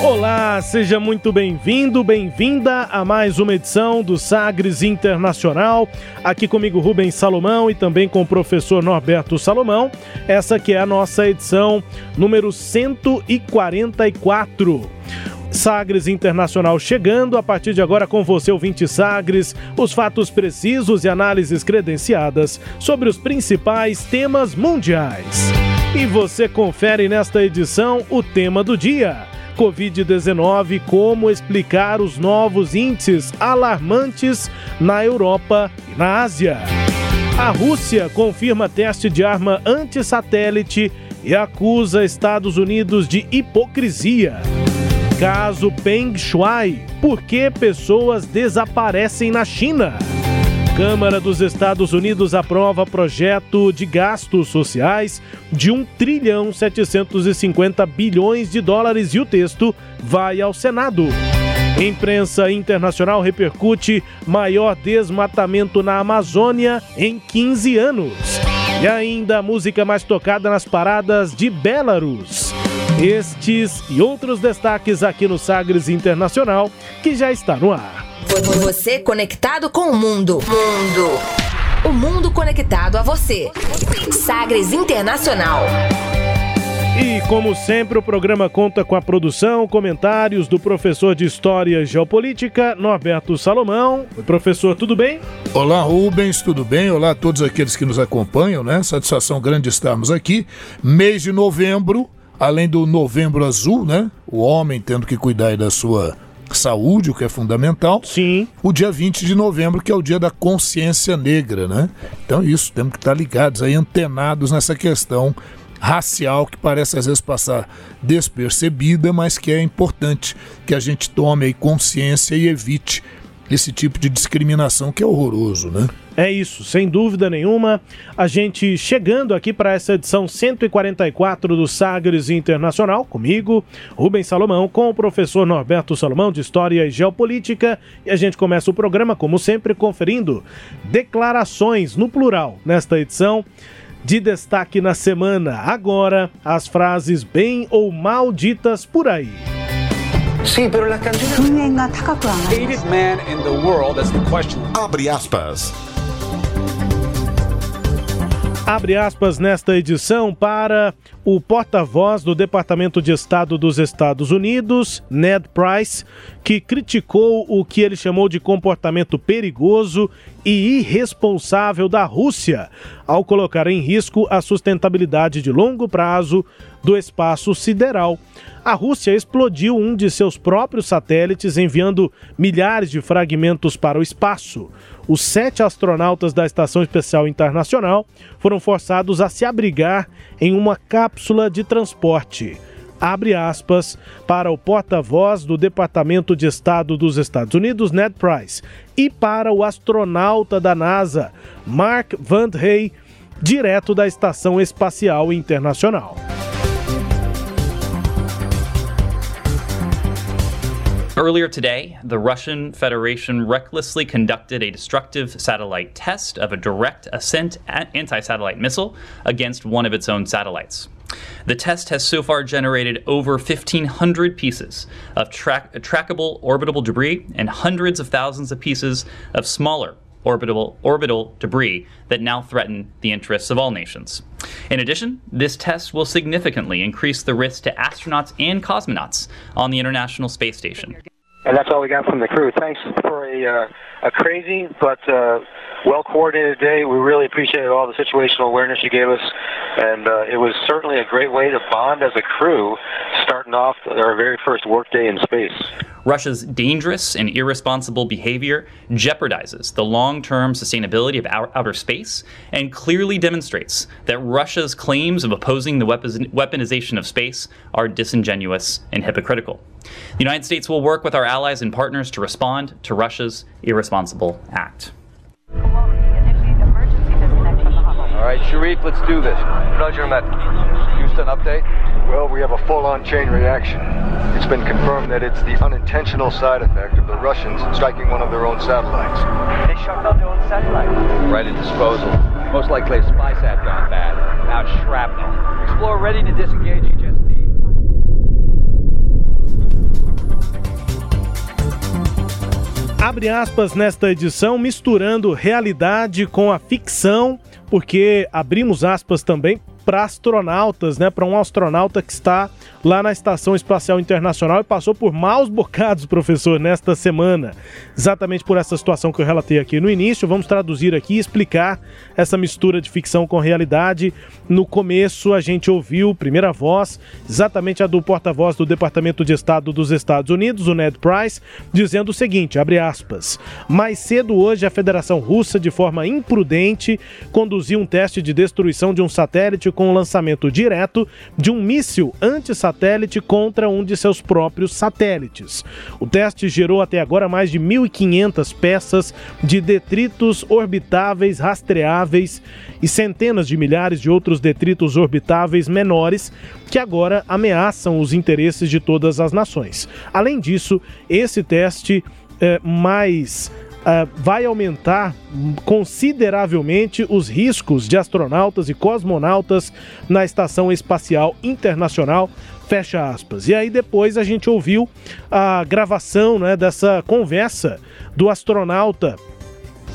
Olá, seja muito bem-vindo, bem-vinda a mais uma edição do Sagres Internacional. Aqui comigo Rubens Salomão e também com o professor Norberto Salomão. Essa que é a nossa edição número 144. Sagres Internacional chegando a partir de agora com você, ouvinte Sagres, os fatos precisos e análises credenciadas sobre os principais temas mundiais. E você confere nesta edição o tema do dia Covid-19, como explicar os novos índices alarmantes na Europa e na Ásia. A Rússia confirma teste de arma anti-satélite e acusa Estados Unidos de hipocrisia. Caso Peng Shuai, por que pessoas desaparecem na China? Câmara dos Estados Unidos aprova projeto de gastos sociais de 1 trilhão 750 bilhões de dólares e o texto vai ao Senado. Imprensa internacional repercute maior desmatamento na Amazônia em 15 anos. E ainda a música mais tocada nas paradas de Belarus. Estes e outros destaques aqui no Sagres Internacional, que já está no ar. Você conectado com o mundo. Mundo. O mundo conectado a você. Sagres Internacional. E como sempre, o programa conta com a produção, comentários do professor de História e Geopolítica, Norberto Salomão. Oi, professor, tudo bem? Olá, Rubens, tudo bem? Olá a todos aqueles que nos acompanham, né? Satisfação grande estarmos aqui. Mês de novembro, além do novembro azul, né? O homem tendo que cuidar da sua saúde, o que é fundamental. Sim. O dia 20 de novembro, que é o dia da consciência negra, né? Então, isso, temos que estar ligados aí, antenados nessa questão racial que parece às vezes passar despercebida, mas que é importante que a gente tome consciência e evite esse tipo de discriminação que é horroroso, né? É isso, sem dúvida nenhuma. A gente chegando aqui para essa edição 144 do Sagres Internacional, comigo, Rubens Salomão, com o professor Norberto Salomão de História e Geopolítica. E a gente começa o programa, como sempre, conferindo declarações no plural nesta edição de destaque na semana. Agora, as frases bem ou mal ditas por aí. Sí, pero las canciones... Hated man in the world, that's the question. Abre aspas. Abre aspas nesta edição para o porta-voz do Departamento de Estado dos Estados Unidos, Ned Price, que criticou o que ele chamou de comportamento perigoso e irresponsável da Rússia ao colocar em risco a sustentabilidade de longo prazo do espaço sideral. A Rússia explodiu um de seus próprios satélites, enviando milhares de fragmentos para o espaço. Os sete astronautas da Estação Espacial Internacional foram forçados a se abrigar em uma cápsula de transporte. Abre aspas para o porta-voz do Departamento de Estado dos Estados Unidos, Ned Price, e para o astronauta da NASA, Mark Van Hey, direto da Estação Espacial Internacional. Earlier today, the Russian Federation recklessly conducted a destructive satellite test of a direct ascent anti satellite missile against one of its own satellites. The test has so far generated over 1,500 pieces of tra- trackable orbitable debris and hundreds of thousands of pieces of smaller orbital, orbital debris that now threaten the interests of all nations. In addition, this test will significantly increase the risk to astronauts and cosmonauts on the International Space Station. And that's all we got from the crew. Thanks for a, uh, a crazy but uh, well coordinated day. We really appreciated all the situational awareness you gave us, and uh, it was certainly a great way to bond as a crew, starting off our very first workday in space. Russia's dangerous and irresponsible behavior jeopardizes the long term sustainability of outer space and clearly demonstrates that Russia's claims of opposing the weaponization of space are disingenuous and hypocritical. The United States will work with our allies and partners to respond to Russia's irresponsible act. All right, Sharif, let's do this. Roger, Met. Houston, update? Well, we have a full-on chain reaction. It's been confirmed that it's the unintentional side effect of the Russians striking one of their own satellites. They shot down their own satellite? Right at disposal. Most likely a spy sat gone bad. Now shrapnel. Explorer ready to disengage HSP. Abre aspas nesta edição, misturando realidade com a ficção porque abrimos aspas também para astronautas, né? Para um astronauta que está lá na Estação Espacial Internacional e passou por maus bocados, professor, nesta semana. Exatamente por essa situação que eu relatei aqui no início. Vamos traduzir aqui e explicar essa mistura de ficção com realidade. No começo, a gente ouviu, primeira voz, exatamente a do porta-voz do Departamento de Estado dos Estados Unidos, o Ned Price, dizendo o seguinte: abre aspas. Mais cedo hoje, a Federação Russa, de forma imprudente, conduziu um teste de destruição de um satélite com o lançamento direto de um míssil anti-satélite contra um de seus próprios satélites. O teste gerou até agora mais de 1.500 peças de detritos orbitáveis rastreáveis e centenas de milhares de outros detritos orbitáveis menores que agora ameaçam os interesses de todas as nações. Além disso, esse teste é mais Uh, vai aumentar consideravelmente os riscos de astronautas e cosmonautas na Estação Espacial Internacional. Fecha aspas. E aí depois a gente ouviu a gravação né, dessa conversa do astronauta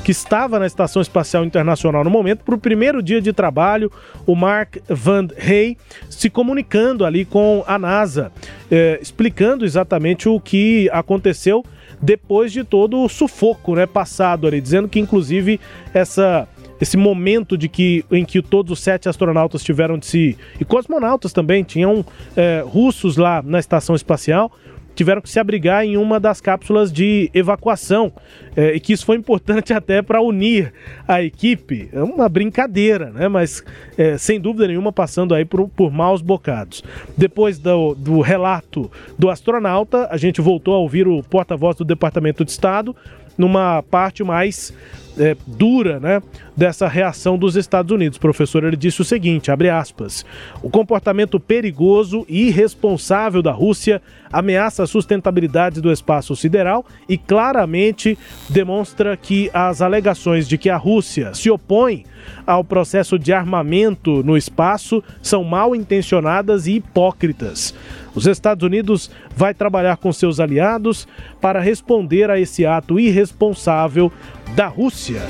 que estava na Estação Espacial Internacional no momento, para o primeiro dia de trabalho, o Mark Van Hey se comunicando ali com a NASA, eh, explicando exatamente o que aconteceu depois de todo o sufoco né, passado ali, dizendo que inclusive essa esse momento de que em que todos os sete astronautas tiveram de se e cosmonautas também tinham é, russos lá na estação espacial tiveram que se abrigar em uma das cápsulas de evacuação é, e que isso foi importante até para unir a equipe. É uma brincadeira, né? Mas é, sem dúvida nenhuma passando aí por, por maus bocados. Depois do, do relato do astronauta, a gente voltou a ouvir o porta-voz do Departamento de Estado numa parte mais é, dura né, dessa reação dos Estados Unidos. professor, ele disse o seguinte, abre aspas, o comportamento perigoso e irresponsável da Rússia ameaça a sustentabilidade do espaço sideral e claramente demonstra que as alegações de que a Rússia se opõe ao processo de armamento no espaço são mal intencionadas e hipócritas. Os Estados Unidos vai trabalhar com seus aliados para responder a esse ato irresponsável da Rússia.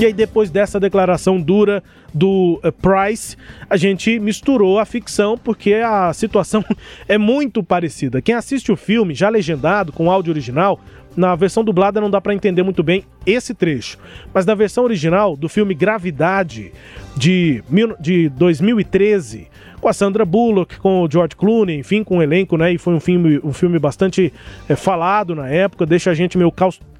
E aí, depois dessa declaração dura do uh, Price, a gente misturou a ficção porque a situação é muito parecida. Quem assiste o filme, já legendado, com áudio original, na versão dublada não dá para entender muito bem esse trecho. Mas na versão original do filme Gravidade, de, de 2013, com a Sandra Bullock, com o George Clooney, enfim, com o elenco, né? E foi um filme, um filme bastante é, falado na época, deixa a gente meio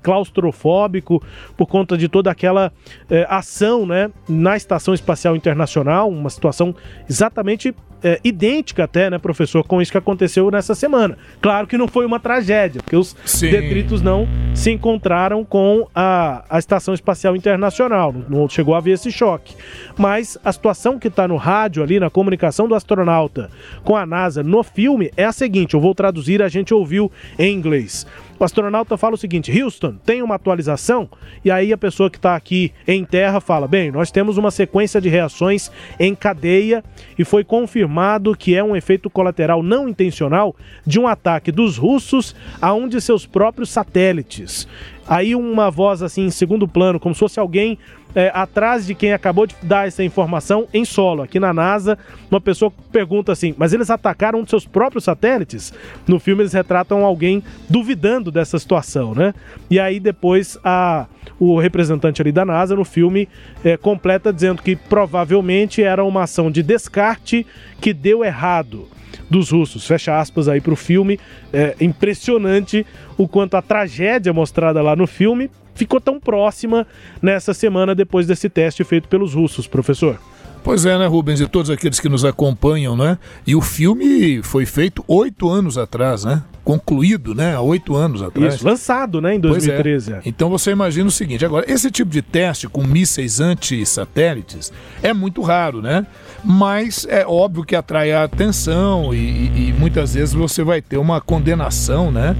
claustrofóbico por conta de toda aquela é, ação, né? Na Estação Espacial Internacional, uma situação exatamente é, idêntica até, né, professor, com isso que aconteceu nessa semana. Claro que não foi uma tragédia, porque os Sim. detritos não se encontraram com a, a Estação Espacial Internacional, não chegou a haver esse choque. Mas a situação que está no rádio ali, na comunicação do astronauta com a NASA no filme é a seguinte, eu vou traduzir, a gente ouviu em inglês. O astronauta fala o seguinte: Houston, tem uma atualização? E aí a pessoa que está aqui em terra fala: bem, nós temos uma sequência de reações em cadeia e foi confirmado que é um efeito colateral não intencional de um ataque dos russos a um de seus próprios satélites. Aí uma voz assim em segundo plano, como se fosse alguém é, atrás de quem acabou de dar essa informação em solo. Aqui na NASA, uma pessoa pergunta assim: mas eles atacaram um dos seus próprios satélites? No filme, eles retratam alguém duvidando dessa situação, né? E aí, depois, a, o representante ali da NASA no filme é, completa dizendo que provavelmente era uma ação de descarte que deu errado dos russos. Fecha aspas aí para o filme. É impressionante o quanto a tragédia mostrada lá no filme ficou tão próxima nessa semana depois desse teste feito pelos russos, professor. Pois é, né, Rubens? E todos aqueles que nos acompanham, né? E o filme foi feito oito anos atrás, né? Concluído, né? Há oito anos atrás. Isso, lançado, né? Em 2013. É. Então você imagina o seguinte: agora, esse tipo de teste com mísseis anti-satélites é muito raro, né? Mas é óbvio que atrai a atenção e, e, e muitas vezes você vai ter uma condenação, né?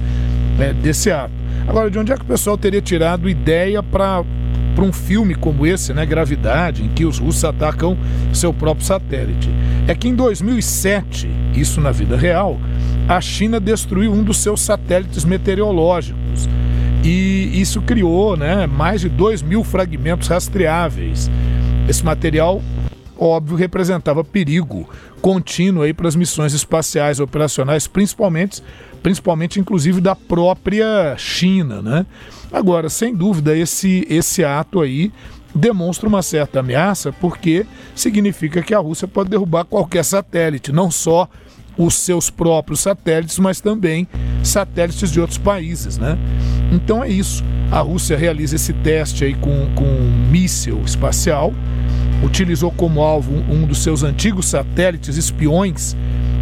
É, desse ato. Agora, de onde é que o pessoal teria tirado ideia para para um filme como esse, né, Gravidade, em que os russos atacam seu próprio satélite. É que em 2007, isso na vida real, a China destruiu um dos seus satélites meteorológicos. E isso criou né, mais de 2 mil fragmentos rastreáveis. Esse material, óbvio, representava perigo contínuo para as missões espaciais operacionais, principalmente principalmente inclusive da própria China, né? Agora, sem dúvida, esse, esse ato aí demonstra uma certa ameaça, porque significa que a Rússia pode derrubar qualquer satélite, não só os seus próprios satélites, mas também satélites de outros países, né? Então é isso. A Rússia realiza esse teste aí com, com um míssil espacial, utilizou como alvo um, dos seus antigos satélites espiões,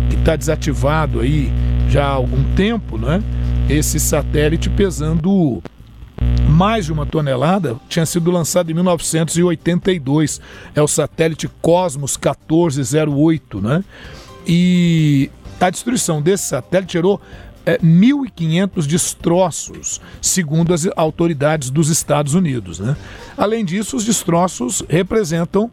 que está desativado aí já há algum tempo, né? Esse satélite pesando mais de uma tonelada, tinha sido lançado em 1982. É o satélite Cosmos 1408, né? E a destruição desse satélite gerou é, 1.500 destroços, segundo as autoridades dos Estados Unidos. Né? Além disso, os destroços representam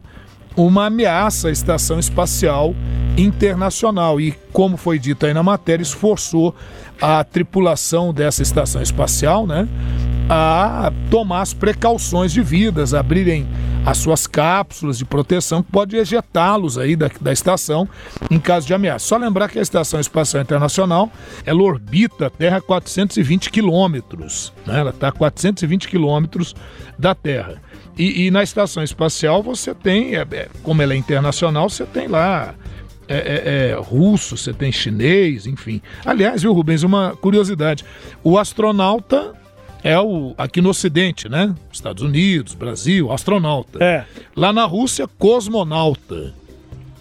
uma ameaça à estação espacial internacional. E, como foi dito aí na matéria, esforçou a tripulação dessa estação espacial né, a tomar as precauções devidas, abrirem as suas cápsulas de proteção que pode ejetá-los aí da, da estação em caso de ameaça. Só lembrar que a Estação Espacial Internacional ela orbita a Terra a 420 quilômetros, né? ela está a 420 quilômetros da Terra. E, e, na estação espacial você tem, é, é, como ela é internacional, você tem lá é, é, é, russo, você tem chinês, enfim. Aliás, viu, Rubens, uma curiosidade: o astronauta é o aqui no Ocidente, né? Estados Unidos, Brasil, astronauta. É. Lá na Rússia, cosmonauta.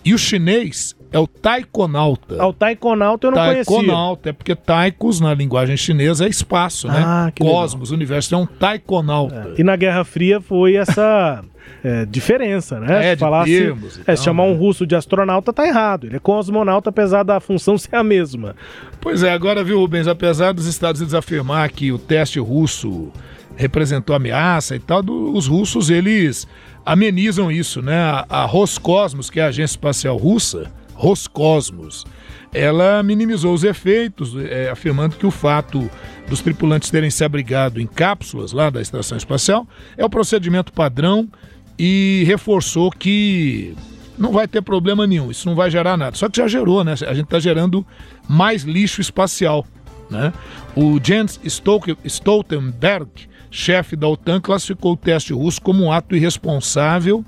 E o chinês é o taikonauta. Ah, o taikonauta eu não taikonauta, conhecia. Taikonauta, é porque taikos na linguagem chinesa é espaço, né? Ah, Cosmos, legal. universo, é um taikonauta. É. E na Guerra Fria foi essa é, diferença, né? É, se falasse, termos, é, se chamar um né? russo de astronauta tá errado. Ele é cosmonauta, apesar da função ser a mesma. Pois é, agora, viu, Rubens, apesar dos Estados Unidos afirmar que o teste russo representou ameaça e tal, do, os russos, eles amenizam isso, né? A, a Roscosmos, que é a agência espacial russa, Roscosmos, ela minimizou os efeitos, é, afirmando que o fato dos tripulantes terem se abrigado em cápsulas lá da estação espacial é o procedimento padrão e reforçou que não vai ter problema nenhum, isso não vai gerar nada. Só que já gerou, né? A gente está gerando mais lixo espacial. Né? O Jens Stoltenberg, chefe da OTAN, classificou o teste russo como um ato irresponsável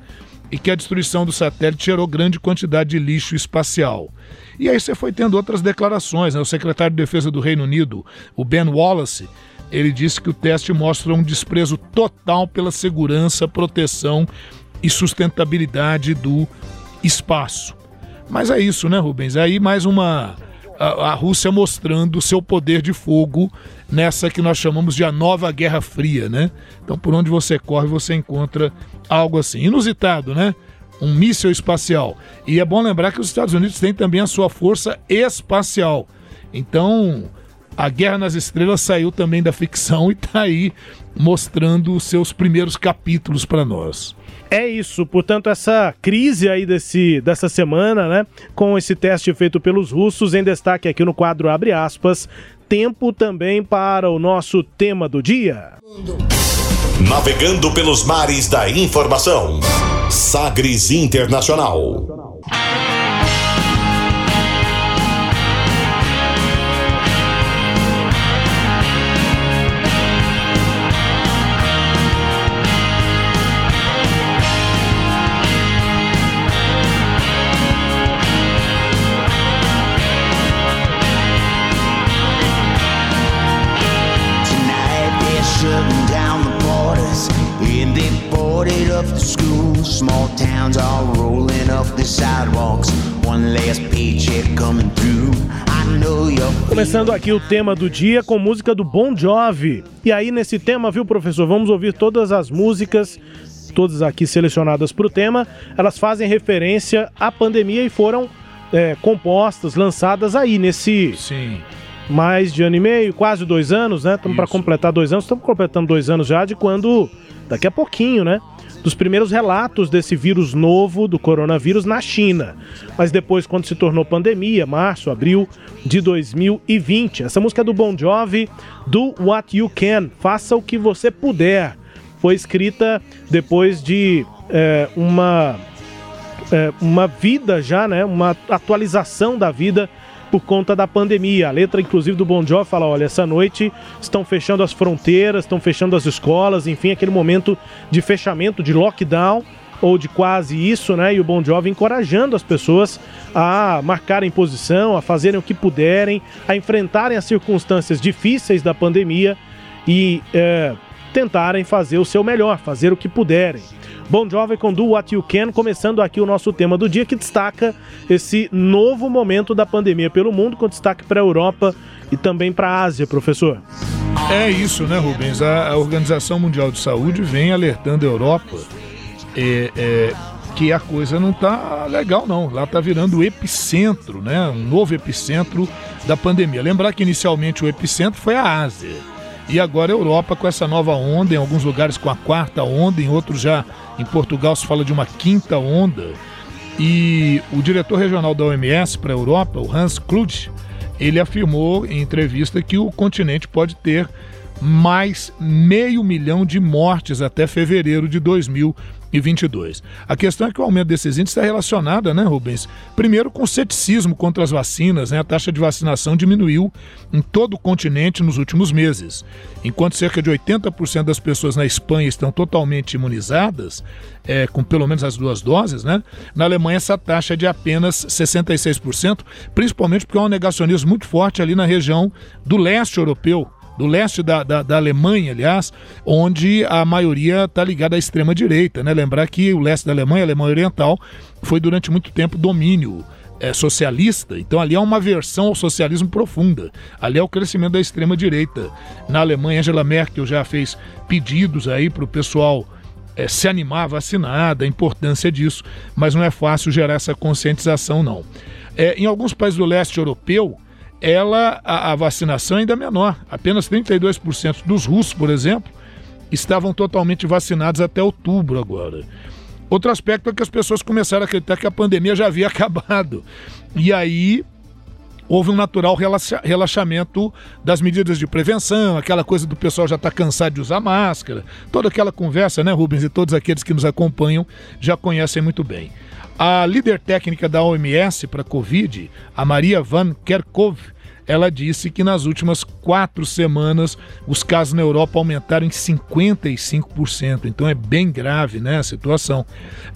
e que a destruição do satélite gerou grande quantidade de lixo espacial. E aí você foi tendo outras declarações. Né? O secretário de Defesa do Reino Unido, o Ben Wallace, ele disse que o teste mostra um desprezo total pela segurança, proteção e sustentabilidade do espaço. Mas é isso, né, Rubens? Aí mais uma. A, Rússia mostrando seu poder de fogo nessa que nós chamamos de a nova Guerra Fria, né? Então, por onde você corre, você encontra algo assim. Inusitado, né? Um míssil espacial. E é bom lembrar que os Estados Unidos têm também a sua força espacial. Então, a Guerra nas Estrelas saiu também da ficção e está aí mostrando os seus primeiros capítulos para nós. É isso, portanto, essa crise aí desse, dessa semana, né, com esse teste feito pelos russos, em destaque aqui no quadro Abre aspas, tempo também para o nosso tema do dia. Navegando pelos mares da informação. Sagres Internacional. Começando aqui o tema do dia com música do Bon Jovi. E aí nesse tema, viu, professor, vamos ouvir todas as músicas todas aqui selecionadas para o tema, elas fazem referência à pandemia e foram é, compostas, lançadas aí nesse Sim. mais de ano e meio, quase dois anos, né? Estamos para completar dois anos, estamos completando dois anos já de quando daqui a pouquinho, né? dos primeiros relatos desse vírus novo do coronavírus na China. Mas depois, quando se tornou pandemia, março, abril de 2020. Essa música é do Bon Jovi, do What You Can, Faça o que você puder. Foi escrita depois de é, uma, é, uma vida já, né? Uma atualização da vida por conta da pandemia. A letra, inclusive, do Bon Jovi fala: olha, essa noite estão fechando as fronteiras, estão fechando as escolas, enfim, aquele momento de fechamento, de lockdown ou de quase isso, né? E o Bon Jovi encorajando as pessoas a marcarem posição, a fazerem o que puderem, a enfrentarem as circunstâncias difíceis da pandemia e é, tentarem fazer o seu melhor, fazer o que puderem. Bon Jovi com Do What You Can, começando aqui o nosso tema do dia que destaca esse novo momento da pandemia pelo mundo, com destaque para a Europa e também para a Ásia, professor. É isso, né, Rubens? A, a, Organização Mundial de Saúde vem alertando a Europa é, é, que a coisa não está legal, não. Lá está virando o epicentro, né? Um novo epicentro da pandemia. Lembrar que inicialmente o epicentro foi a Ásia. E agora a Europa com essa nova onda, em alguns lugares com a quarta onda, em outros já em Portugal se fala de uma quinta onda. E o diretor regional da OMS para a Europa, o Hans Kluge, ele afirmou em entrevista que o continente pode ter mais meio milhão de mortes até fevereiro de 2020 e 22. A questão é que o aumento desses índices está relacionado, né, Rubens? Primeiro com o ceticismo contra as vacinas, né? A taxa de vacinação diminuiu em todo o continente nos últimos meses. Enquanto cerca de 80% das pessoas na Espanha estão totalmente imunizadas, é, com pelo menos as duas doses, né? Na Alemanha essa taxa é de apenas 66%, principalmente porque há um negacionismo muito forte ali na região do leste europeu, do leste da, da, da Alemanha, aliás, onde a maioria está ligada à extrema-direita. Né? Lembrar que o leste da Alemanha, a Alemanha Oriental, foi durante muito tempo domínio é, socialista, então ali é uma versão ao socialismo profunda. Ali é o crescimento da extrema-direita. Na Alemanha, Angela Merkel já fez pedidos aí para o pessoal é, se animar a vacinar, da importância disso, mas não é fácil gerar essa conscientização, não. É, em alguns países do leste europeu, ela a, a vacinação ainda é menor. Apenas 32% dos russos, por exemplo, estavam totalmente vacinados até outubro agora. Outro aspecto é que as pessoas começaram a acreditar que a pandemia já havia acabado. E aí houve um natural relaxamento das medidas de prevenção, aquela coisa do pessoal já está cansado de usar máscara, toda aquela conversa, né, Rubens? E todos aqueles que nos acompanham já conhecem muito bem. A líder técnica da OMS para Covid, a Maria Van Kerkhove, ela disse que nas últimas quatro semanas os casos na Europa aumentaram em 55%. Então é bem grave né, a situação.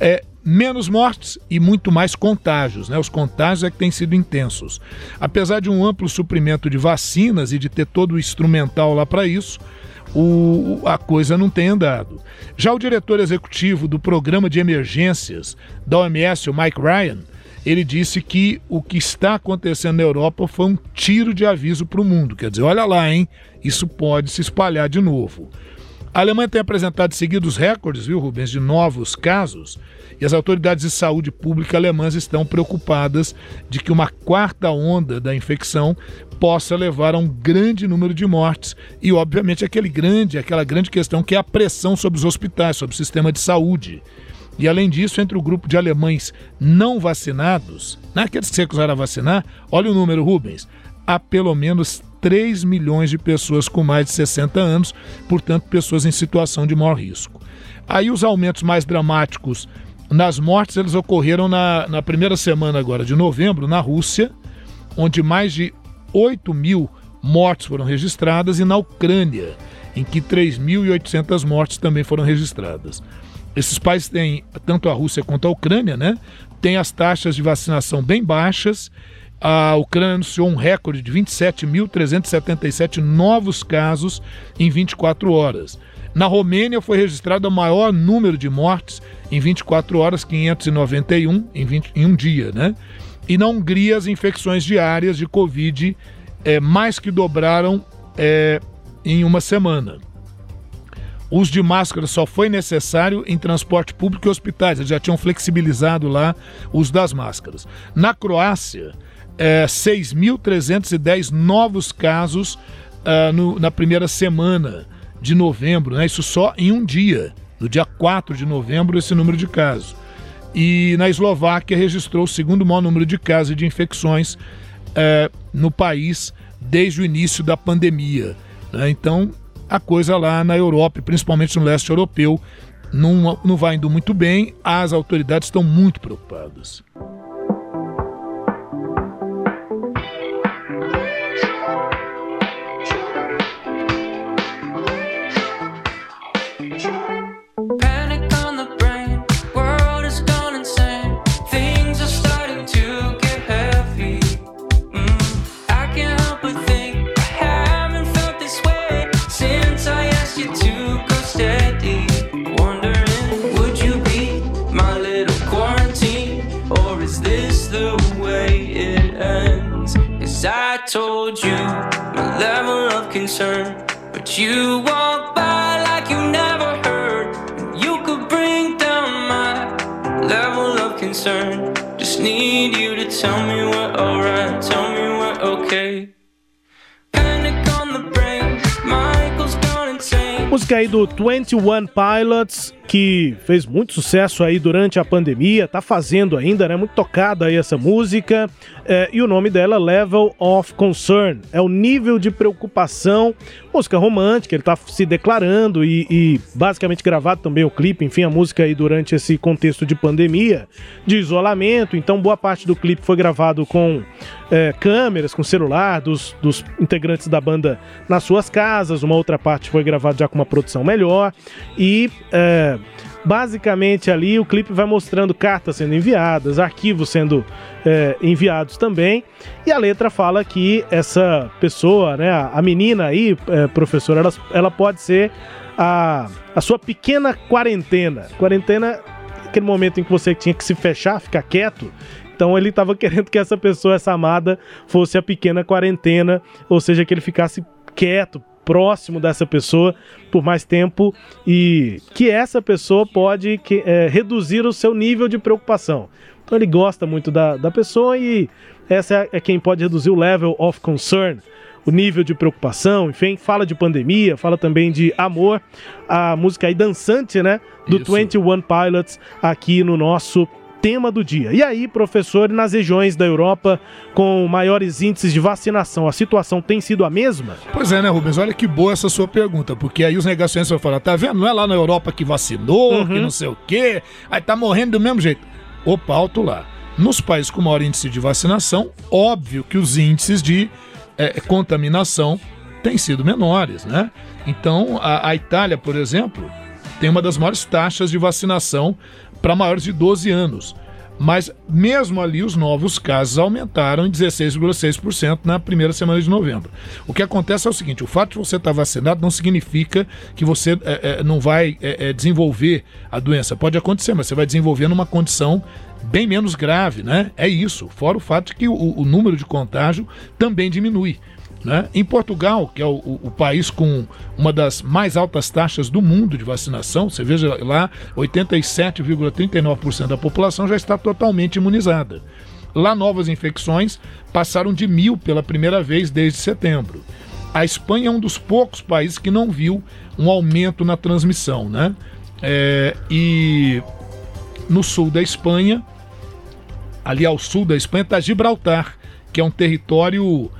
É, menos mortes e muito mais contágios. Né? Os contágios é que têm sido intensos. Apesar de um amplo suprimento de vacinas e de ter todo o instrumental lá para isso, o, a coisa não tem andado. Já o diretor executivo do programa de emergências da OMS, o Mike Ryan, ele disse que o que está acontecendo na Europa foi um tiro de aviso para o mundo. Quer dizer, olha lá, hein? Isso pode se espalhar de novo. A Alemanha tem apresentado seguidos recordes, viu, Rubens, de novos casos, e as autoridades de saúde pública alemãs estão preocupadas de que uma quarta onda da infecção possa levar a um grande número de mortes e, obviamente, aquele grande, aquela grande questão que é a pressão sobre os hospitais, sobre o sistema de saúde. E além disso, entre o grupo de alemães não vacinados, naqueles que se recusaram a vacinar, olha o número, Rubens, há pelo menos 3 milhões de pessoas com mais de 60 anos, portanto, pessoas em situação de maior risco. Aí os aumentos mais dramáticos nas mortes, eles ocorreram na, na primeira semana agora de novembro, na Rússia, onde mais de 8 mil mortes foram registradas, e na Ucrânia, em que 3.800 mortes também foram registradas. Esses países têm, tanto a Rússia quanto a Ucrânia, né, têm as taxas de vacinação bem baixas. A Ucrânia anunciou um recorde de 27.377 novos casos em 24 horas. Na Romênia foi registrado o maior número de mortes em 24 horas, 591 em, 20, em um dia, né? E na Hungria as infecções diárias de Covid é, mais que dobraram é, em uma semana. O uso de máscara só foi necessário em transporte público e hospitais. Eles já tinham flexibilizado lá o uso das máscaras. Na Croácia, é, 6.310 novos casos uh, no, na primeira semana de novembro. Né? Isso só em um dia. No dia 4 de novembro, esse número de casos. E na Eslováquia registrou o segundo maior número de casos de infecções é, no país desde o início da pandemia. Né? Então, a coisa lá na Europa, principalmente no leste europeu, não, não vai indo muito bem, as autoridades estão muito preocupadas. Música aí do 21 Pilots que fez muito sucesso aí durante a pandemia, tá fazendo ainda, né? Muito tocada aí essa música. É, e o nome dela, Level of Concern. É o nível de preocupação. Música romântica, ele tá se declarando e, e basicamente gravado também o clipe, enfim, a música aí durante esse contexto de pandemia, de isolamento. Então, boa parte do clipe foi gravado com é, câmeras, com celular dos, dos integrantes da banda nas suas casas. Uma outra parte foi gravada já com uma produção melhor. E. É, basicamente ali o clipe vai mostrando cartas sendo enviadas, arquivos sendo é, enviados também. E a letra fala que essa pessoa, né, a menina aí, é, professora, ela, ela pode ser a, a sua pequena quarentena. Quarentena, aquele momento em que você tinha que se fechar, ficar quieto. Então ele estava querendo que essa pessoa, essa amada, fosse a pequena quarentena, ou seja, que ele ficasse quieto, próximo dessa pessoa por mais tempo e que essa pessoa pode que, é, reduzir o seu nível de preocupação. Então ele gosta muito da, da pessoa e essa é quem pode reduzir o level of concern, o nível de preocupação, enfim, fala de pandemia, fala também de amor, a música aí dançante, né, do Isso. 21 Pilots aqui no nosso tema do dia. E aí, professor, nas regiões da Europa com maiores índices de vacinação, a situação tem sido a mesma? Pois é, né, Rubens? Olha que boa essa sua pergunta, porque aí os negacionistas vão falar, tá vendo? Não é lá na Europa que vacinou, uhum. que não sei o quê, aí tá morrendo do mesmo jeito. Opa, alto lá. Nos países com maior índice de vacinação, óbvio que os índices de é, contaminação têm sido menores, né? Então, a, a Itália, por exemplo, tem uma das maiores taxas de vacinação para maiores de 12 anos. Mas mesmo ali os novos casos aumentaram em 16,6% na primeira semana de novembro. O que acontece é o seguinte: o fato de você estar vacinado não significa que você é, é, não vai é, é desenvolver a doença. Pode acontecer, mas você vai desenvolver numa condição bem menos grave, né? É isso. Fora o fato de que o, o número de contágio também diminui. Né? Em Portugal, que é o, o, o, país com uma das mais altas taxas do mundo de vacinação, você veja lá, 87,39% da população já está totalmente imunizada. Lá, novas infecções passaram de mil pela primeira vez desde setembro. A Espanha é um dos poucos países que não viu um aumento na transmissão. Né? É, e no sul da Espanha, ali ao sul da Espanha, está Gibraltar, que é um território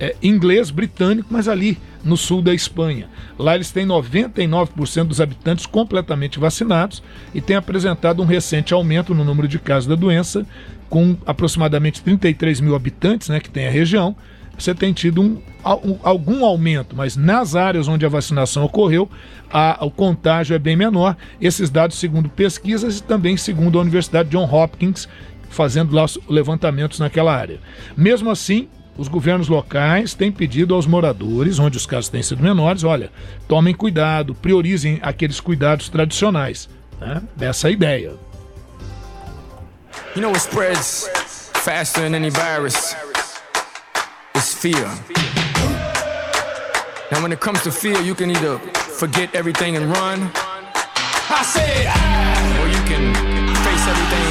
é, inglês britânico, mas ali no sul da Espanha. Lá eles têm 99% dos habitantes completamente vacinados e têm apresentado um recente aumento no número de casos da doença, com aproximadamente 33 mil habitantes né, que tem a região. Você tem tido um, algum aumento, mas nas áreas onde a vacinação ocorreu, a, o contágio é bem menor. Esses dados, segundo pesquisas e também segundo a Universidade John Hopkins, fazendo lá levantamentos naquela área. Mesmo assim, os governos locais têm pedido aos moradores, onde os casos têm sido menores, olha, tomem cuidado, priorizem aqueles cuidados tradicionais. Né? Essa é a ideia. You know what spreads faster than any virus? It's fear. Now when it comes to fear, you can either forget everything and run. I said, or you can face everything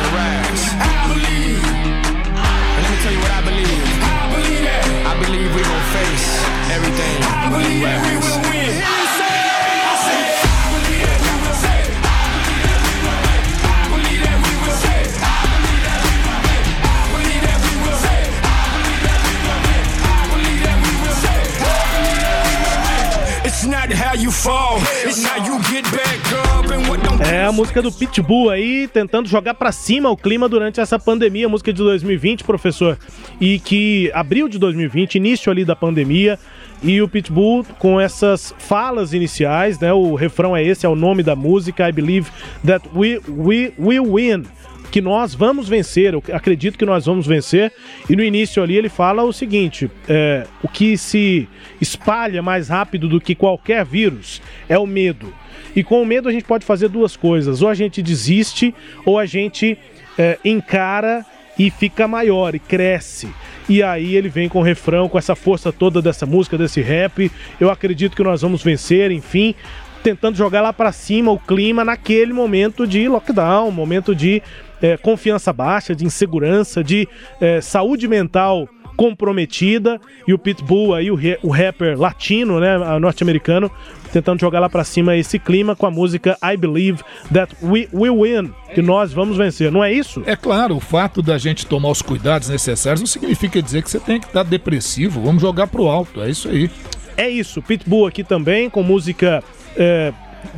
É a música do Pitbull aí, tentando jogar para cima o clima durante essa pandemia, música de 2020, professor, e que abril de 2020, início ali da pandemia, e o Pitbull com essas falas iniciais, né? O refrão é esse, é o nome da música, I believe that we, we will win que nós vamos vencer, eu acredito que nós vamos vencer. E no início ali ele fala o seguinte: é, o que se espalha mais rápido do que qualquer vírus é o medo. E com o medo a gente pode fazer duas coisas: ou a gente desiste, ou a gente é, encara e fica maior e cresce. E aí ele vem com o refrão, com essa força toda dessa música, desse rap. Eu acredito que nós vamos vencer, enfim tentando jogar lá para cima o clima naquele momento de lockdown, momento de é, confiança baixa, de insegurança, de é, saúde mental comprometida e o Pitbull aí, o, o rapper latino, né, norte-americano, tentando jogar lá para cima esse clima com a música I Believe That We Will Win, que nós vamos vencer, não é isso? É claro, o fato da gente tomar os cuidados necessários não significa dizer que você tem que estar depressivo, vamos jogar pro alto, é isso aí. É isso, Pitbull aqui também com música é,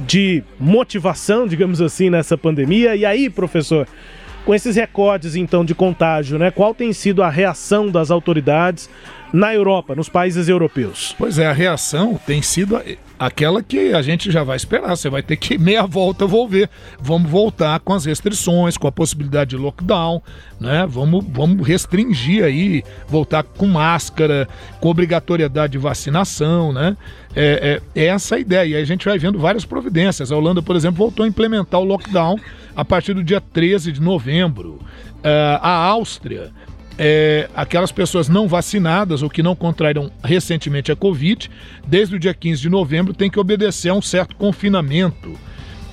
de motivação, digamos assim, nessa pandemia. E aí, professor, com esses recordes então de contágio, né? Qual tem sido a reação das autoridades na Europa, nos países europeus? Pois é, a reação tem sido aquela que a gente já vai esperar. Você vai ter que meia volta volver. Vamos voltar com as restrições, com a possibilidade de lockdown, né? Vamos, vamos restringir aí, voltar com máscara, com obrigatoriedade de vacinação, né? É, é, é essa a ideia. E aí a gente vai vendo várias providências. A Holanda, por exemplo, voltou a implementar o lockdown a partir do dia 13 de novembro. Uh, a Áustria é, aquelas pessoas não vacinadas ou que não contraíram recentemente a Covid, desde o dia 15 de novembro, têm que obedecer a um certo confinamento.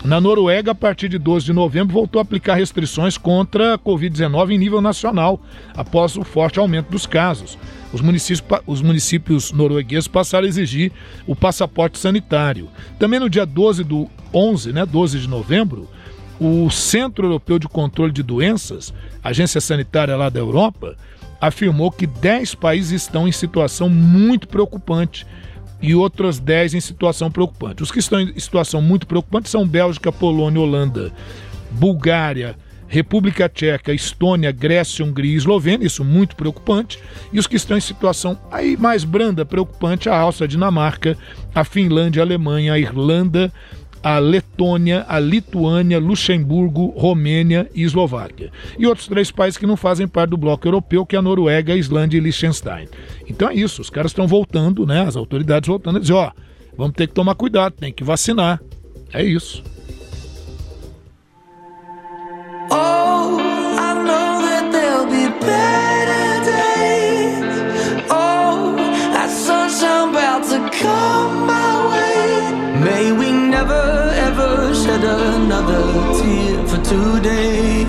Na Noruega, a partir de 12 de novembro, voltou a aplicar restrições contra a Covid-19 em nível nacional, após o forte aumento dos casos. Os municípios, os municípios noruegueses passaram a exigir o passaporte sanitário. Também no dia 12 do 11, né, 12 de novembro, o Centro Europeu de Controle de Doenças, agência sanitária lá da Europa, afirmou que 10 países estão em situação muito preocupante e outros 10 em situação preocupante. Os que estão em situação muito preocupante são Bélgica, Polônia, Holanda, Bulgária, República Tcheca, Estônia, Grécia, Hungria e Eslovênia, isso muito preocupante. E os que estão em situação aí mais branda, preocupante, a Áustria, a Dinamarca, a Finlândia, a Alemanha, a Irlanda, a Letônia, a Lituânia, Luxemburgo, Romênia e Eslováquia. E outros três países que não fazem parte do bloco europeu, que é a Noruega, a Islândia e Liechtenstein. Então é isso, os caras estão voltando, né? As autoridades voltando a dizer, ó, vamos ter que tomar cuidado, tem que vacinar. É isso. Oh, shed another tear for today.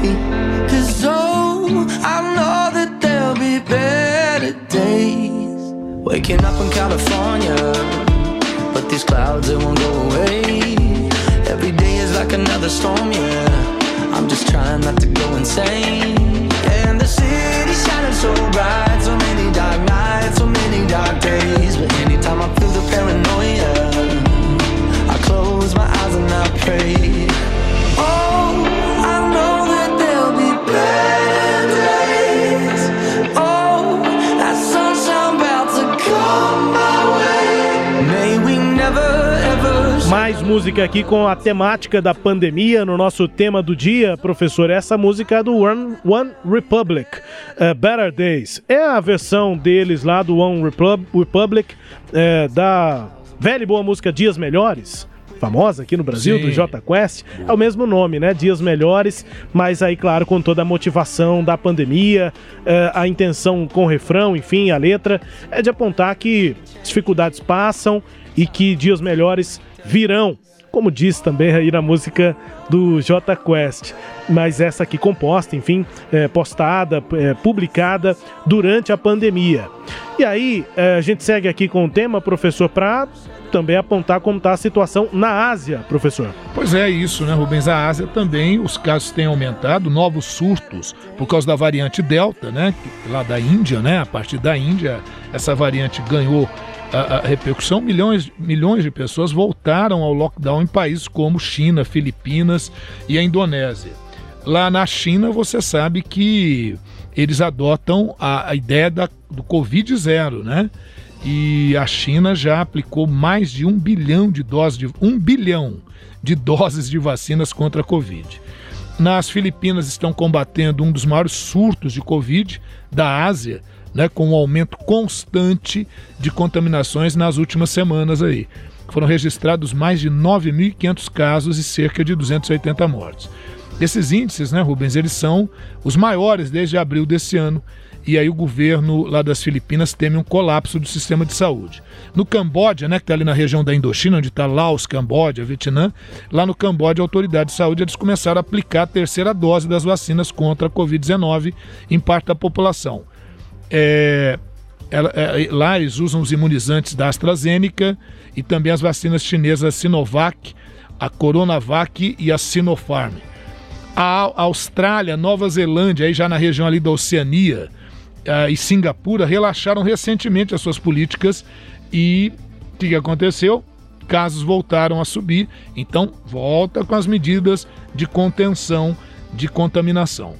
Cause oh, I know that there'll be better days. Waking up in California, but these clouds they won't go away. Every day is like another storm, yeah. I'm just trying not to go insane. And the city's shining so bright, so many dark nights, so many dark days. Mais música aqui com a temática da pandemia no nosso tema do dia, professor. Essa música é do One, One Republic, uh, Better Days. É a versão deles lá do One Repub Republic, uh, da velha e boa música Dias Melhores famosa aqui no Brasil, Sim. do J Quest, é o mesmo nome, né? Dias Melhores, mas aí, claro, com toda a motivação da pandemia, eh, a intenção com o refrão, enfim, a letra, é de apontar que dificuldades passam e que dias melhores virão, como diz também aí na música do J Quest. Mas essa aqui composta, enfim, é, postada, é, publicada durante a pandemia. E aí, é, a gente segue aqui com o tema, professor, para também apontar como está a situação na Ásia, professor. Pois é, isso, né, Rubens? A Ásia também, os casos têm aumentado, novos surtos por causa da variante Delta, né? Lá da Índia, né? A partir da Índia, essa variante ganhou a, a, repercussão, milhões, milhões de pessoas voltaram ao lockdown em países como China, Filipinas e a Indonésia. Lá na China, você sabe que eles adotam a, a ideia da, do Covid zero, né? E a China já aplicou mais de um bilhão de doses de um bilhão de doses de vacinas contra a Covid. Nas Filipinas estão combatendo um dos maiores surtos de Covid da Ásia, né, com um aumento constante de contaminações nas últimas semanas aí. Foram registrados mais de 9.500 casos e cerca de 280 mortes. Esses índices, né, Rubens, eles são os maiores desde abril desse ano. E aí o governo lá das Filipinas teme um colapso do sistema de saúde. No Camboja, né, que está ali na região da Indochina, onde está Laos, Camboja, Vietnã, lá no Camboja, a autoridade de saúde eles começaram a aplicar a terceira dose das vacinas contra a Covid-19 em parte da população. É, ela, é, lá eles usam os imunizantes da AstraZeneca e também as vacinas chinesas Sinovac, a Coronavac e a Sinopharm. A Austrália, Nova Zelândia, aí já na região ali da Oceania, uh, e Singapura relaxaram recentemente as suas políticas e o que aconteceu? Casos voltaram a subir, então volta com as medidas de contenção de contaminação.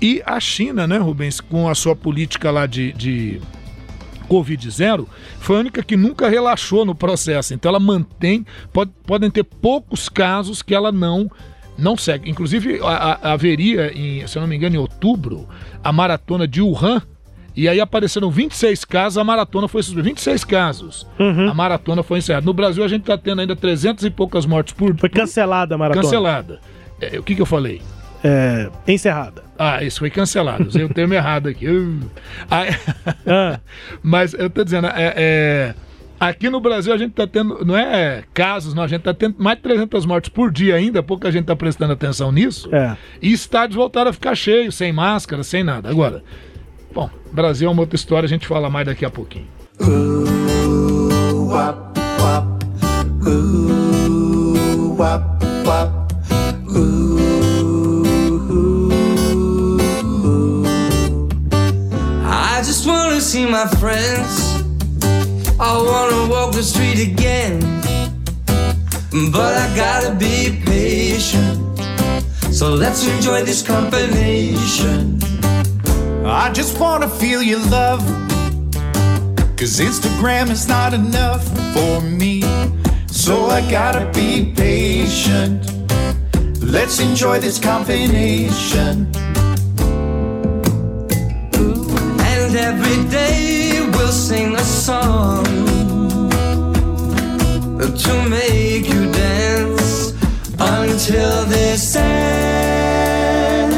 E a China, né, Rubens, com a sua política lá de, de Covid zero, foi a única que nunca relaxou no processo. Então ela mantém, pode, podem ter poucos casos que ela não não segue. Inclusive, a, a, haveria, em, se eu não me engano, em outubro, a maratona de Wuhan. E aí apareceram 26 casos, a maratona foi 26 casos. Uhum. A maratona foi encerrada. No Brasil, a gente está tendo ainda 300 e poucas mortes por. Foi cancelada a maratona. Cancelada. É, o que, que eu falei? É, encerrada. Ah, isso foi cancelado. Usei o termo errado aqui. ah. Mas eu tô dizendo, é, é, aqui no Brasil a gente tá tendo, não é casos, não, a gente tá tendo mais de 300 mortes por dia ainda, pouca gente tá prestando atenção nisso. É. E estádios voltaram a ficar cheios, sem máscara, sem nada. Agora, bom, Brasil é uma outra história, a gente fala mais daqui a pouquinho. Uh. Uh, see my friends. I wanna walk the street again. But I gotta be patient. So let's enjoy this combination. I just wanna feel your love. Cause Instagram is not enough for me. So I gotta be patient. Let's enjoy this combination. Every day we'll sing a song to make you dance until this ends.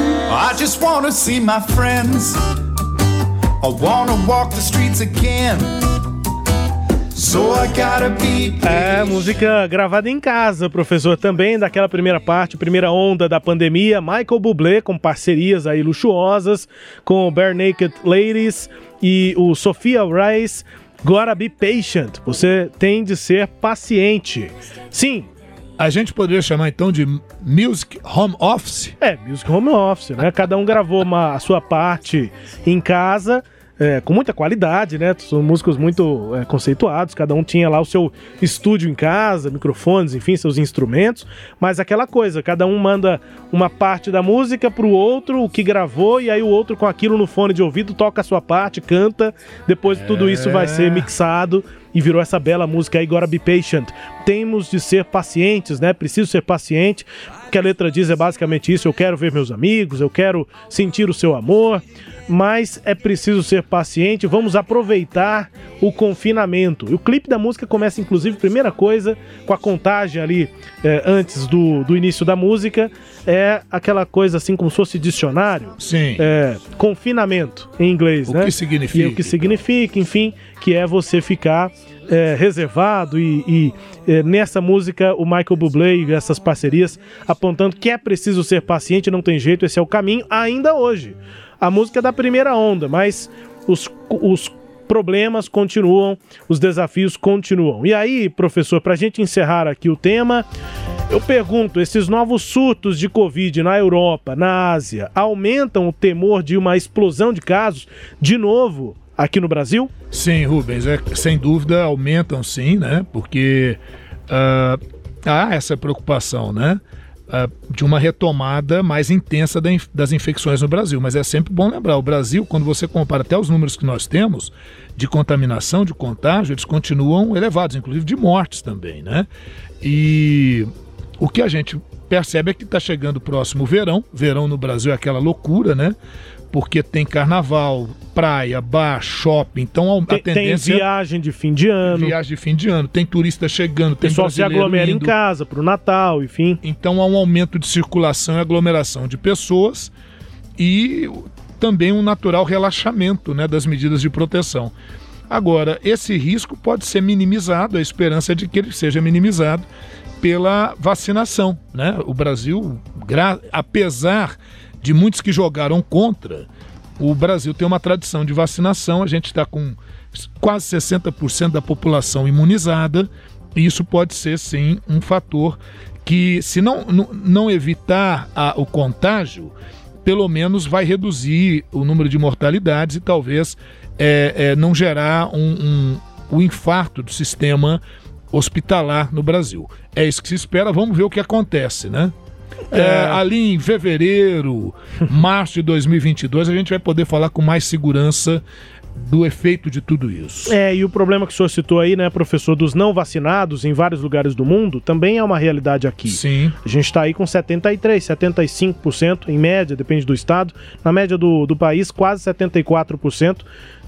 I just wanna see my friends. I wanna walk the streets again. É, música gravada em casa, professor, também daquela primeira parte, primeira onda da pandemia. Michael Bublé com parcerias aí luxuosas com o Bare Naked Ladies e o Sophia Rice. Gotta be patient. Você tem de ser paciente. Sim, a gente poderia chamar então de Music Home Office? É, Music Home Office, né? Cada um gravou uma, a sua parte em casa é, com muita qualidade, né? São músicos muito é, conceituados, cada um tinha lá o seu estúdio em casa, microfones, enfim, seus instrumentos, mas aquela coisa, cada um manda uma parte da música pro outro, o que gravou, e aí o outro com aquilo no fone de ouvido toca a sua parte, canta, depois tudo isso vai ser mixado e virou essa bela música aí, Gotta Be Patient. Temos de ser pacientes, né? Preciso ser paciente. O que a letra diz é basicamente isso: eu quero ver meus amigos, eu quero sentir o seu amor, mas é preciso ser paciente. Vamos aproveitar o confinamento. E o clipe da música começa, inclusive, primeira coisa, com a contagem ali é, antes do, do início da música. É aquela coisa assim, como se fosse dicionário. Sim. É, confinamento, em inglês, O né? que significa? E o que significa, enfim, que é você ficar é, reservado e, e, é, nessa música o Michael Bublé e essas parcerias apontando que é preciso ser paciente, não tem jeito, esse é o caminho ainda hoje. A música é da primeira onda, mas os, os problemas continuam, os desafios continuam. E aí, professor, para a gente encerrar aqui o tema, eu pergunto: esses novos surtos de Covid na Europa, na Ásia, aumentam o temor de uma explosão de casos de novo aqui no Brasil? Sim, Rubens, é, sem dúvida aumentam sim, né? Porque ah, há essa preocupação, né? ah, de uma retomada mais intensa das infecções no Brasil. Mas é sempre bom lembrar: o Brasil, quando você compara até os números que nós temos de contaminação, de contágio, eles continuam elevados, inclusive de mortes também, né? E o que a gente percebe é que está chegando o próximo verão. Verão no Brasil é aquela loucura, né? Porque tem carnaval, praia, bar, shopping. Então a Tem, tem tendência viagem de fim de ano, viagem de fim de ano, tem turista chegando, o tem pessoal se aglomera em indo. casa pro Natal, enfim. Então há um aumento de circulação e aglomeração de pessoas e também um natural relaxamento né, das medidas de proteção. Agora, esse risco pode ser minimizado, a esperança é de que ele seja minimizado pela vacinação. Né? O Brasil, apesar de muitos que jogaram contra, o Brasil tem uma tradição de vacinação, a gente está com quase 60% da população imunizada, e isso pode ser sim um fator que, se não, não, evitar a- o contágio, pelo menos vai reduzir o número de mortalidades e talvez é, é, não gerar um, um, o infarto do sistema hospitalar no Brasil. É isso que se espera, vamos ver o que acontece, né? É, ali em fevereiro, março de 2022, a gente vai poder falar com mais segurança do efeito de tudo isso. É, e o problema que o senhor citou aí, né, professor, dos não vacinados em vários lugares do mundo, também é uma realidade aqui. Sim. A gente está aí com 73, 75% em média, depende do estado. Na média do, do país, quase 74%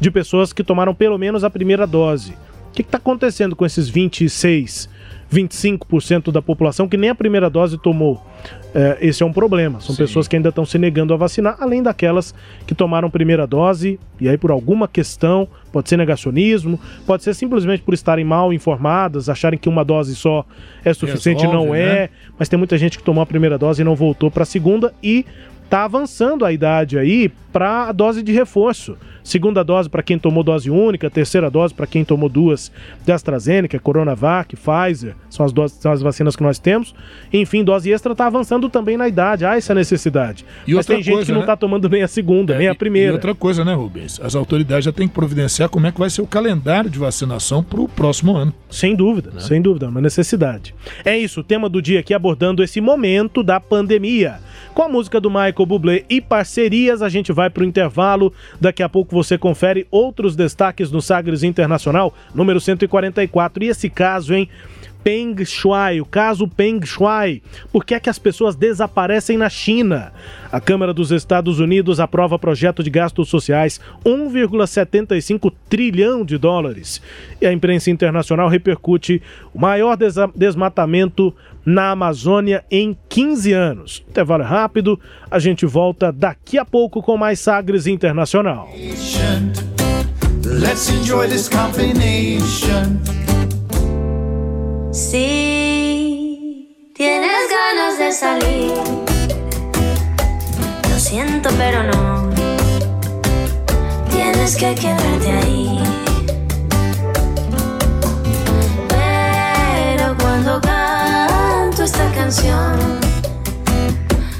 de pessoas que tomaram pelo menos a primeira dose. O que está acontecendo com esses 26, 25% da população que nem a primeira dose tomou? É, esse é um problema. São Sim. pessoas que ainda estão se negando a vacinar, além daquelas que tomaram primeira dose e aí por alguma questão, pode ser negacionismo, pode ser simplesmente por estarem mal informadas, acharem que uma dose só é suficiente, Resolve, não né? é. Mas tem muita gente que tomou a primeira dose e não voltou para a segunda e tá avançando a idade aí para a dose de reforço. Segunda dose para quem tomou dose única, terceira dose para quem tomou duas de AstraZeneca, Coronavac, Pfizer, são as, doses, são as vacinas que nós temos. Enfim, dose extra tá avançando também na idade, há essa necessidade. E Mas tem gente coisa, que não né? tá tomando nem a segunda, nem a E primeira. outra coisa, né, Rubens? As autoridades já têm que providenciar como é que vai ser o calendário de vacinação para o próximo ano. Sem dúvida, sem dúvida, é uma necessidade. É isso, o tema do dia aqui abordando esse momento da pandemia. Com a música do Michael Bublé e parcerias, a gente vai pro intervalo. Daqui a pouco você confere outros destaques no Sagres Internacional, número 144. E esse caso, hein? Peng Shuai, o caso Peng Shuai. Por que é que as pessoas desaparecem na China? A Câmara dos Estados Unidos aprova projeto de gastos sociais 1,75 trilhão de dólares. E a imprensa internacional repercute o maior desmatamento na Amazônia em 15 anos. Intervalo é rápido, a gente volta daqui a pouco com mais Sagres Internacional. Let's enjoy this combination. Si tienes ganas de salir, lo siento pero no. Tienes que quedarte ahí. canción.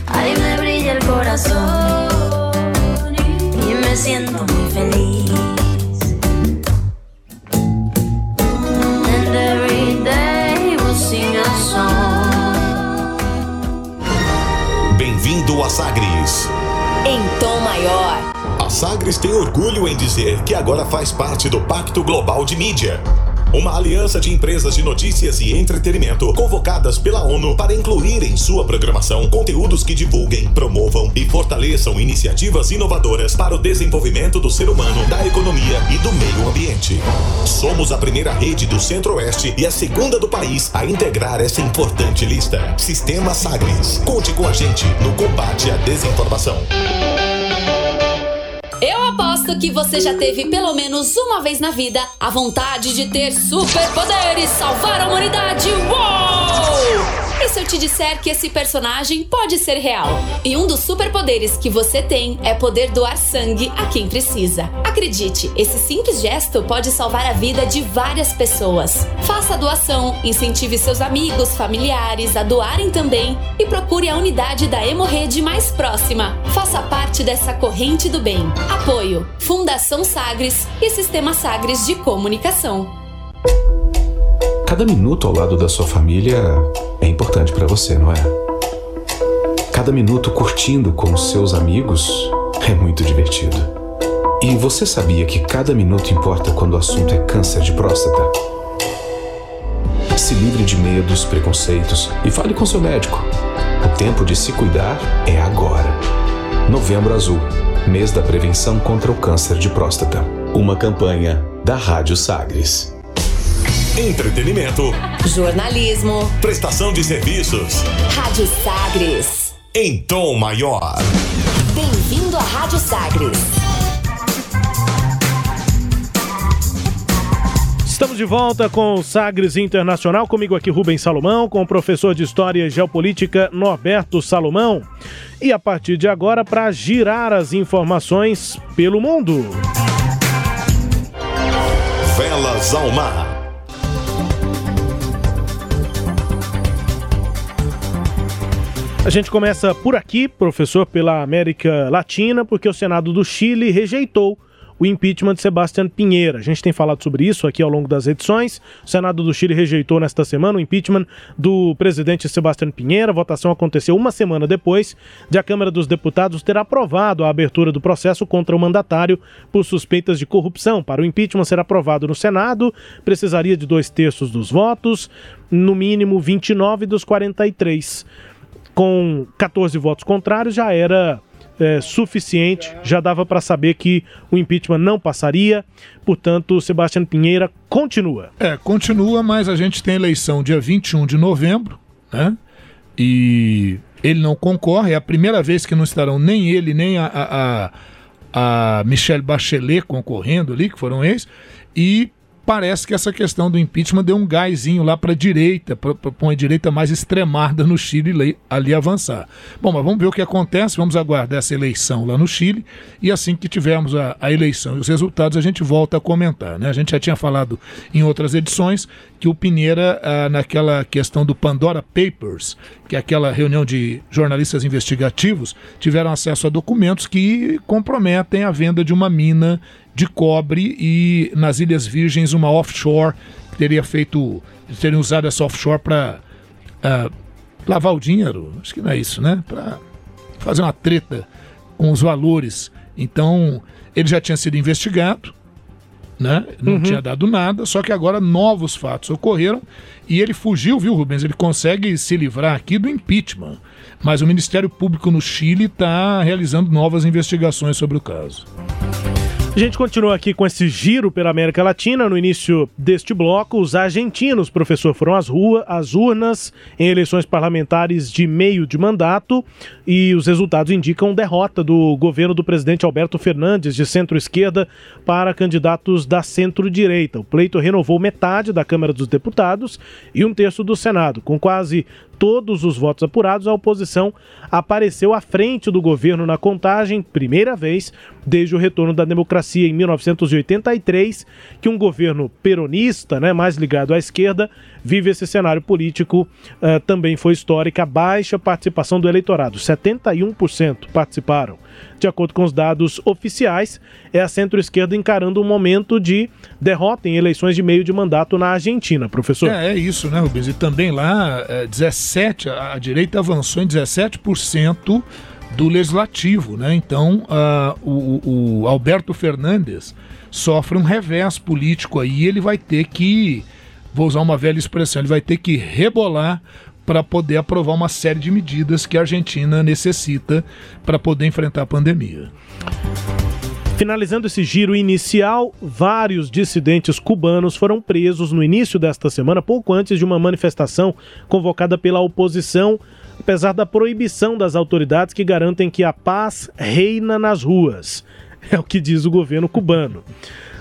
Ahí me brilla el corazón y me siento muy feliz. And every day we'll sing a song. Bem-vindo a Sagres. Em tom maior. A Sagres tem orgulho em dizer que agora faz parte do Pacto Global de Mídia uma aliança de empresas de notícias e entretenimento convocadas pela ONU para incluir em sua programação conteúdos que divulguem, promovam e fortaleçam iniciativas inovadoras para o desenvolvimento do ser humano, da economia e do meio ambiente. Somos a primeira rede do Centro-Oeste e a segunda do país a integrar essa importante lista. Sistema Sagres. Conte com a gente no combate à desinformação. Eu aposto que você já teve pelo menos uma vez na vida a vontade de ter superpoderes, salvar a humanidade. Uou! E se eu te disser que esse personagem pode ser real? E um dos superpoderes que você tem é poder doar sangue a quem precisa. Acredite, esse simples gesto pode salvar a vida de várias pessoas. Faça a doação, incentive seus amigos, familiares a doarem também e procure a unidade da Hemorrede mais próxima. Faça parte dessa corrente do bem. Apoio: Fundação Sagres e Sistema Sagres de Comunicação. Cada minuto ao lado da sua família é importante para você, não é? Cada minuto curtindo com seus amigos é muito divertido. E você sabia que cada minuto importa quando o assunto é câncer de próstata? Se livre de medos, preconceitos e fale com seu médico. O tempo de se cuidar é agora. Novembro Azul mês da prevenção contra o câncer de próstata. Uma campanha da Rádio Sagres. Entretenimento. Jornalismo. Prestação de serviços. Rádio Sagres. Em tom maior. Bem-vindo à Rádio Sagres. Estamos de volta com o Sagres Internacional, comigo aqui Rubens Salomão, com o professor de História e Geopolítica Norberto Salomão. E a partir de agora, para girar as informações pelo mundo. Velas ao mar. A gente começa por aqui, professor, pela América Latina, porque o Senado do Chile rejeitou o impeachment de Sebastián Pinheira. A gente tem falado sobre isso aqui ao longo das edições. O Senado do Chile rejeitou nesta semana o impeachment do presidente Sebastián Pinheira. A votação aconteceu uma semana depois de a Câmara dos Deputados ter aprovado a abertura do processo contra o mandatário por suspeitas de corrupção. Para o impeachment ser aprovado no Senado, precisaria de dois terços dos votos, no mínimo 29 dos 43 com 14 votos contrários, já era é, suficiente, já dava para saber que o impeachment não passaria. Portanto, Sebastião Pinheira continua. É, continua, mas a gente tem eleição dia 21 de novembro, né? E ele não concorre, é a primeira vez que não estarão nem ele, nem a, a, a Michelle Bachelet concorrendo ali, que foram ex, e parece que essa questão do impeachment deu um gásinho lá para a direita, para uma direita mais extremada no Chile ali avançar. Bom, mas vamos ver o que acontece, vamos aguardar essa eleição lá no Chile e assim que tivermos a, a eleição e os resultados a gente volta a comentar. Né? A gente já tinha falado em outras edições que o Pinheira, ah, naquela questão do Pandora Papers, que é aquela reunião de jornalistas investigativos, tiveram acesso a documentos que comprometem a venda de uma mina de cobre e nas Ilhas Virgens uma offshore que teria feito, teriam usado essa offshore para uh, ah, lavar o dinheiro, acho que não é isso, né? Para fazer uma treta com os valores. Então ele já tinha sido investigado, né? Não uhum. tinha dado nada, só que agora novos fatos ocorreram e ele fugiu, viu, Rubens? Ele consegue se livrar aqui do impeachment. Mas o Ministério Público no Chile está realizando novas investigações sobre o caso. A gente continua aqui com esse giro pela América Latina. No início deste bloco, os argentinos, professor, foram às ruas, às urnas em eleições parlamentares de meio de mandato e os resultados indicam derrota do governo do presidente Alberto Fernandes, de centro-esquerda, para candidatos da centro-direita. O pleito renovou metade da Câmara dos Deputados e um terço do Senado, com quase todos os votos apurados, a oposição apareceu à frente do governo na contagem, primeira vez desde o retorno da democracia em 1983, que um governo peronista, né, mais ligado à esquerda, vive esse cenário político. Uh, também foi histórica a baixa participação do eleitorado, 71% participaram. De acordo com os dados oficiais, é a centro-esquerda encarando um momento de derrota em eleições de meio de mandato na Argentina, professor. É, é isso, né, Rubens? E também lá, é, 17, a, a direita avançou em 17% do legislativo, né? Então, ah, o, o Alberto Fernandes sofre um revés político aí, ele vai ter que, vou usar uma velha expressão, ele vai ter que rebolar para poder aprovar uma série de medidas que a Argentina necessita para poder enfrentar a pandemia. Finalizando esse giro inicial, vários dissidentes cubanos foram presos no início desta semana, pouco antes de uma manifestação convocada pela oposição, apesar da proibição das autoridades que garantem que a paz reina nas ruas. É o que diz o governo cubano.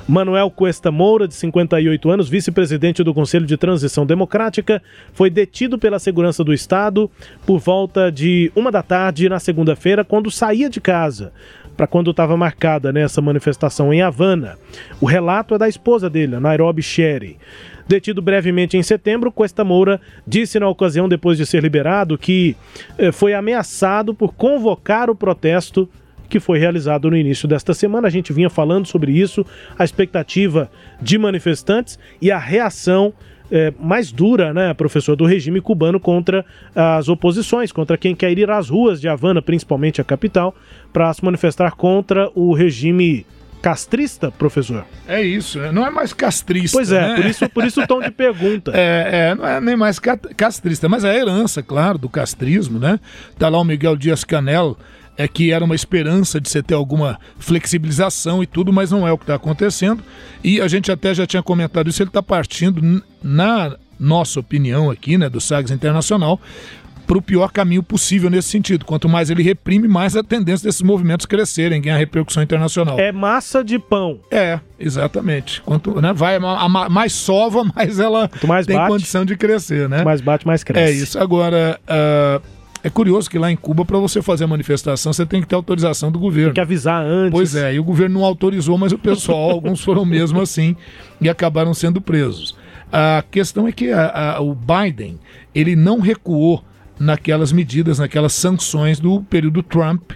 Manuel Cuesta Moura, de 58 anos, vice-presidente do Conselho de Transição Democrática, foi detido pela Segurança do Estado por volta de uma da tarde na segunda-feira, quando saía de casa, para quando estava marcada nessa manifestação em Havana. O relato é da esposa dele, Nairobi Sherry. Detido brevemente em setembro, Cuesta Moura disse na ocasião, depois de ser liberado, que eh, foi ameaçado por convocar o protesto que foi realizado no início desta semana. A gente vinha falando sobre isso, a expectativa de manifestantes e a reação é, mais dura, né, professor, do regime cubano contra as oposições, contra quem quer ir às ruas de Havana, principalmente a capital, para se manifestar contra o regime castrista, professor? É isso, né? não é mais castrista. Pois é, né? por isso, por isso o tom de pergunta. É, é, não é nem mais ca- castrista, mas é a herança, claro, do castrismo, né? Tá lá o Miguel Dias Canel, é que era uma esperança de você ter alguma flexibilização e tudo, mas não é o que está acontecendo. E a gente até já tinha comentado isso, ele está partindo, na nossa opinião aqui, né, do Sagres Internacional, para o pior caminho possível nesse sentido. Quanto mais ele reprime, mais a tendência desses movimentos crescerem, ganhar repercussão internacional. É massa de pão. É, exatamente. Quanto né, vai a ma- mais sova, mais ela mais tem bate, condição de crescer, né? mais bate, mais cresce. É isso. Agora, ah, é curioso que lá em Cuba, para você fazer a manifestação, você tem que ter autorização do governo. Tem que avisar antes. Pois é, e o governo não autorizou, mas o pessoal, alguns foram mesmo assim e acabaram sendo presos. A questão é que a- a- o Biden, ele não recuou naquelas medidas, naquelas sanções do período Trump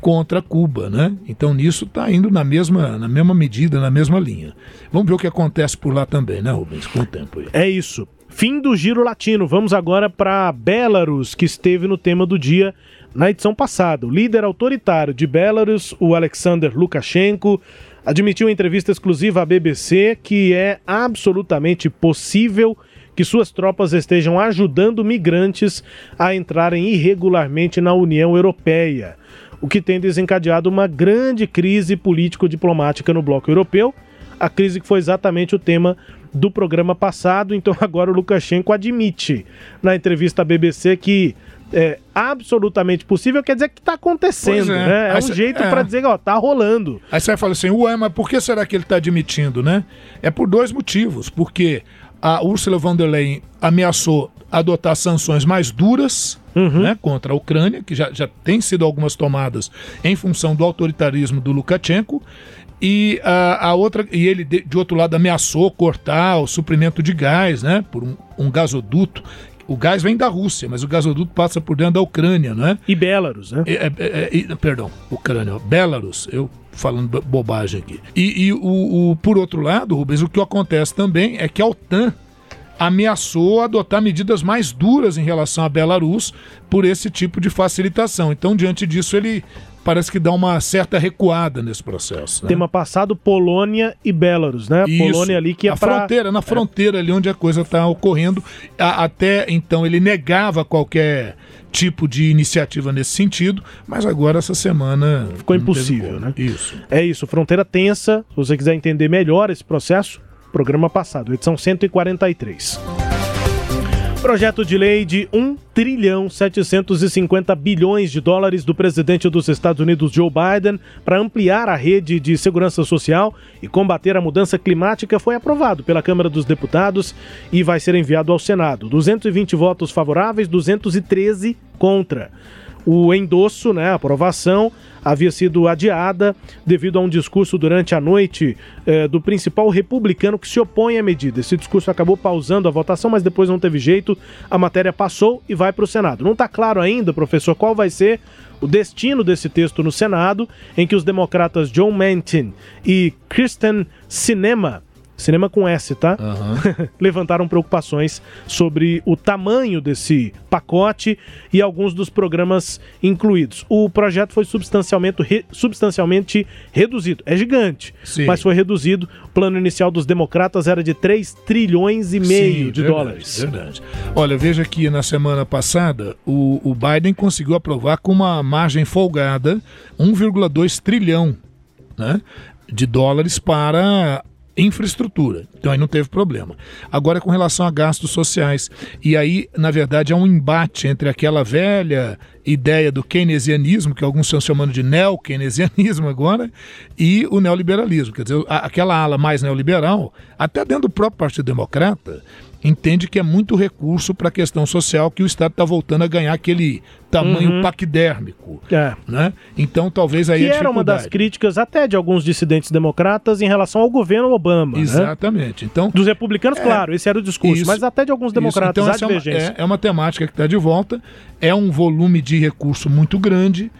contra Cuba, né? Então nisso está indo na mesma, na mesma medida, na mesma linha. Vamos ver o que acontece por lá também, né, Rubens? Com o tempo aí. É isso. Fim do giro latino. Vamos agora para Belarus, que esteve no tema do dia na edição passada. O líder autoritário de Belarus, o Alexander Lukashenko, admitiu em entrevista exclusiva à BBC que é absolutamente possível que suas tropas estejam ajudando migrantes a entrarem irregularmente na União Europeia, o que tem desencadeado uma grande crise político-diplomática no bloco europeu a crise que foi exatamente o tema do programa passado. Então agora o Lukashenko admite na entrevista à BBC que é absolutamente possível, quer dizer que está acontecendo, é. né? É Aí um cê- jeito é. para dizer, ó, tá rolando. Aí você vai falar assim, ué, mas por que será que ele está admitindo, né? É por dois motivos. Porque a Ursula von der Leyen ameaçou adotar sanções mais duras né, contra a Ucrânia, que já, já tem sido algumas tomadas em função do autoritarismo do Lukashenko. E a, a outra, e ele de, de outro lado ameaçou cortar o suprimento de gás, né, por um, um gasoduto. O gás vem da Rússia, mas o gasoduto passa por dentro da Ucrânia, né? E Belarus, né? É, é, é, é, perdão, Ucrânia, Belarus, eu falando bo- bobagem aqui. E, e o, o- por outro lado, Rubens, o que acontece também é que a OTAN ameaçou adotar medidas mais duras em relação a Belarus por esse tipo de facilitação. Então, diante disso, ele parece que dá uma certa recuada nesse processo. né? Tema passado, Polônia e Belarus, né? Isso. Polônia ali que é a pra... fronteira, na fronteira ali onde a coisa está ocorrendo. A- até então ele negava qualquer tipo de iniciativa nesse sentido, mas agora essa semana Ficou impossível, né? Isso. É isso, fronteira tensa. Se você quiser entender melhor esse processo, programa passado, edição 143. Projeto de lei de 1 trilhão 750 bilhões de dólares do presidente dos Estados Unidos Joe Biden para ampliar a rede de segurança social e combater a mudança climática foi aprovado pela Câmara dos Deputados e vai ser enviado ao Senado. 220 votos favoráveis, 213 contra. O endosso, né, a aprovação, havia sido adiada devido a um discurso durante a noite eh, do principal republicano que se opõe à medida. Esse discurso acabou pausando a votação, mas depois não teve jeito, a matéria passou e vai para o Senado. Não está claro ainda, professor, qual vai ser o destino desse texto no Senado, em que os democratas John Manchin e Kristen Sinema cinema com S, tá? Levantaram preocupações sobre o tamanho desse pacote e alguns dos programas incluídos. O projeto foi substancialmente, re- substancialmente reduzido. É gigante, Sim. mas foi reduzido. O plano inicial dos democratas era de 3 trilhões e meio Sim, de verdade, dólares. Verdade. Olha, veja que na semana passada o, o Biden conseguiu aprovar com uma margem folgada 1,2 trilhão né, de dólares para infraestrutura. Então aí não teve problema. Agora com relação a gastos sociais. E aí, na verdade, há um embate entre aquela velha ideia do keynesianismo, que alguns estão chamando de neo-keynesianismo agora, e o neoliberalismo. Quer dizer, aquela ala mais neoliberal, até dentro do próprio Partido Democrata, entende que é muito recurso para a questão social que o Estado está voltando a ganhar aquele tamanho Uhum. paquidérmico. É. Né? Então talvez aí que a era uma das críticas até de alguns dissidentes democratas em relação ao governo Obama. né? Exatamente. Então, Dos republicanos, É, claro, esse era o discurso, isso. mas até de alguns democratas, Isso, então há é uma-. É, é uma temática que está de volta, é um volume de recurso muito grande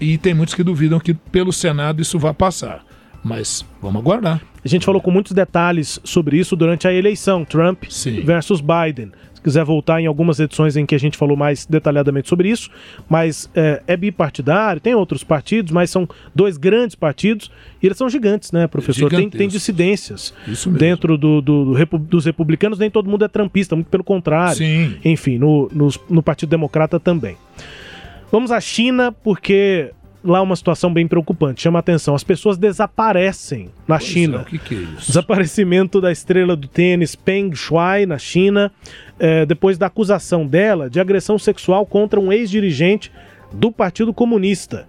e tem muitos que duvidam que pelo Senado isso vai passar. Mas vamos aguardar. A gente falou com muitos detalhes sobre isso durante a eleição, Trump versus Biden. Se quiser voltar em algumas edições em que a gente falou mais detalhadamente sobre isso, mas é, é bipartidário, tem outros partidos, mas são dois grandes partidos e eles são gigantes, né, professor? Tem, tem dissidências Isso mesmo. dentro do, do- do dos republicanos, nem todo mundo é trampista, muito pelo contrário. Sim. Enfim, no, nos- no Partido Democrata também. Vamos à China, porque lá é uma situação bem preocupante. Chama a atenção. As pessoas desaparecem na Pois China. é, o que, que é isso? Desaparecimento da estrela do tênis Peng Shuai, na China, eh, depois da acusação dela de agressão sexual contra um ex-dirigente do Partido Comunista.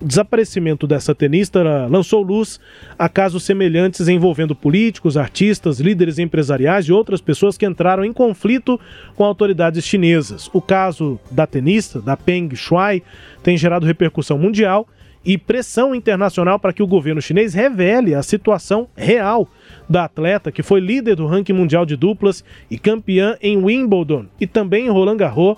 O desaparecimento dessa tenista lançou luz a casos semelhantes envolvendo políticos, artistas, líderes empresariais e outras pessoas que entraram em conflito com autoridades chinesas. O caso da tenista, da Peng Shuai, tem gerado repercussão mundial e pressão internacional para que o governo chinês revele a situação real da atleta que foi líder do ranking mundial de duplas e campeã em Wimbledon e também em Roland Garros,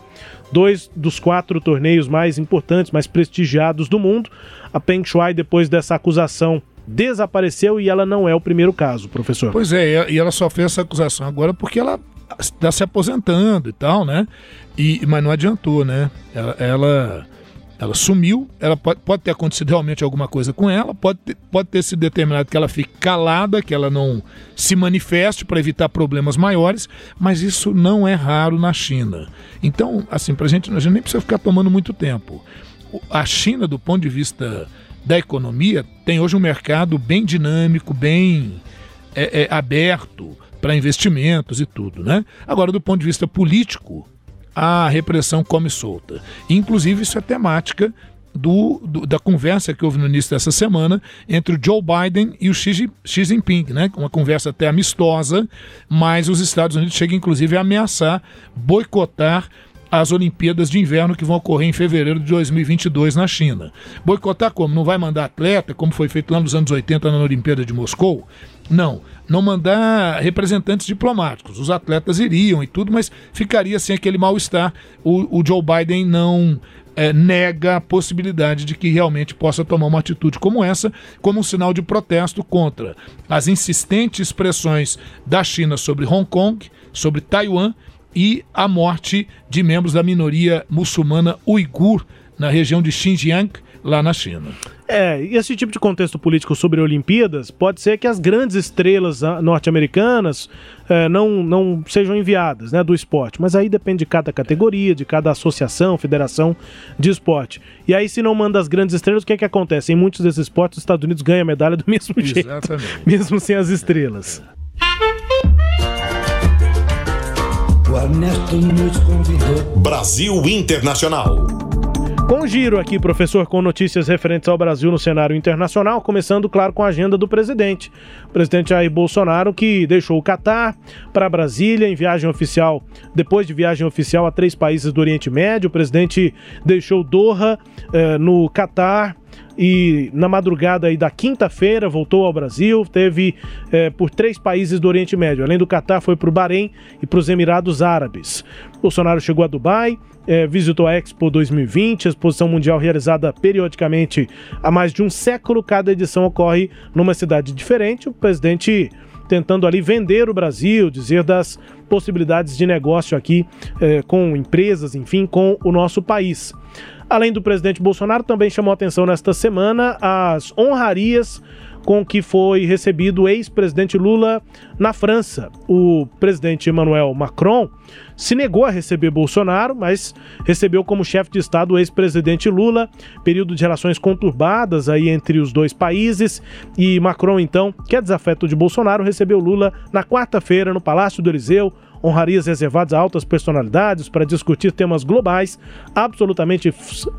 dois dos quatro torneios mais importantes, mais prestigiados do mundo. A Peng Shuai, depois dessa acusação, desapareceu e ela não é o primeiro caso, professor. Pois é, e ela só fez essa acusação agora porque ela está se aposentando e tal, né? E, mas não adiantou, né? Ela, ela, ela sumiu, ela pode, pode ter acontecido realmente alguma coisa com ela, pode ter, pode ter sido determinado que ela fique calada, que ela não se manifeste para evitar problemas maiores, mas isso não é raro na China. Então, assim, pra gente, a gente nem precisa ficar tomando muito tempo. A China, do ponto de vista da economia, tem hoje um mercado bem dinâmico, bem é, é, aberto para investimentos e tudo, né? Agora, do ponto de vista político, a repressão come solta. Inclusive, isso é temática do, do- da conversa que houve no início dessa semana entre o Joe Biden e o Xi, Xi Jinping, né? Uma conversa até amistosa, mas os Estados Unidos chegam inclusive a ameaçar boicotar as Olimpíadas de Inverno que vão ocorrer em fevereiro de 2022 na China. Boicotar como? Não vai mandar atleta, como foi feito lá nos anos 80 na Olimpíada de Moscou? Não. Não mandar representantes diplomáticos. Os atletas iriam e tudo, mas ficaria sem aquele mal-estar. O, o Joe Biden não eh, nega a possibilidade de que realmente possa tomar uma atitude como essa, como um sinal de protesto contra as insistentes pressões da China sobre Hong Kong, sobre Taiwan e a morte de membros da minoria muçulmana uigur na região de Xinjiang, lá na China. É, e esse tipo de contexto político sobre Olimpíadas pode ser que as grandes estrelas ah, norte-americanas eh, não, não sejam enviadas né, do esporte. Mas aí depende de cada categoria, de cada associação, federação de esporte. E aí, se não manda as grandes estrelas, o que é que acontece? Em muitos desses esportes, os Estados Unidos ganham a medalha do mesmo jeito. Exatamente. Mesmo sem as estrelas. O Ernesto nos convidou. Brasil Internacional. Com giro aqui, professor, com notícias referentes ao Brasil no cenário internacional, começando, claro, com a agenda do presidente. O presidente Jair Bolsonaro, que deixou o Catar para Brasília em viagem oficial, depois de viagem oficial a três países do Oriente Médio. O presidente deixou Doha, eh, no Catar, e na madrugada aí da quinta-feira voltou ao Brasil, teve eh, por três países do Oriente Médio. Além do Catar, foi para o Bahrein e para os Emirados Árabes. Bolsonaro chegou a Dubai, eh, visitou a Expo 2020, a exposição mundial realizada periodicamente há mais de um século. Cada edição ocorre numa cidade diferente. O presidente tentando ali vender o Brasil, dizer das possibilidades de negócio aqui eh, com empresas, enfim, com o nosso país. Além do presidente Bolsonaro, também chamou atenção nesta semana as honrarias com que foi recebido o ex-presidente Lula na França. O presidente Emmanuel Macron se negou a receber Bolsonaro, mas recebeu como chefe de Estado o ex-presidente Lula, período de relações conturbadas aí entre os dois países, e Macron então, que é desafeto de Bolsonaro, recebeu Lula na quarta-feira no Palácio do Eliseu, honrarias reservadas a altas personalidades para discutir temas globais absolutamente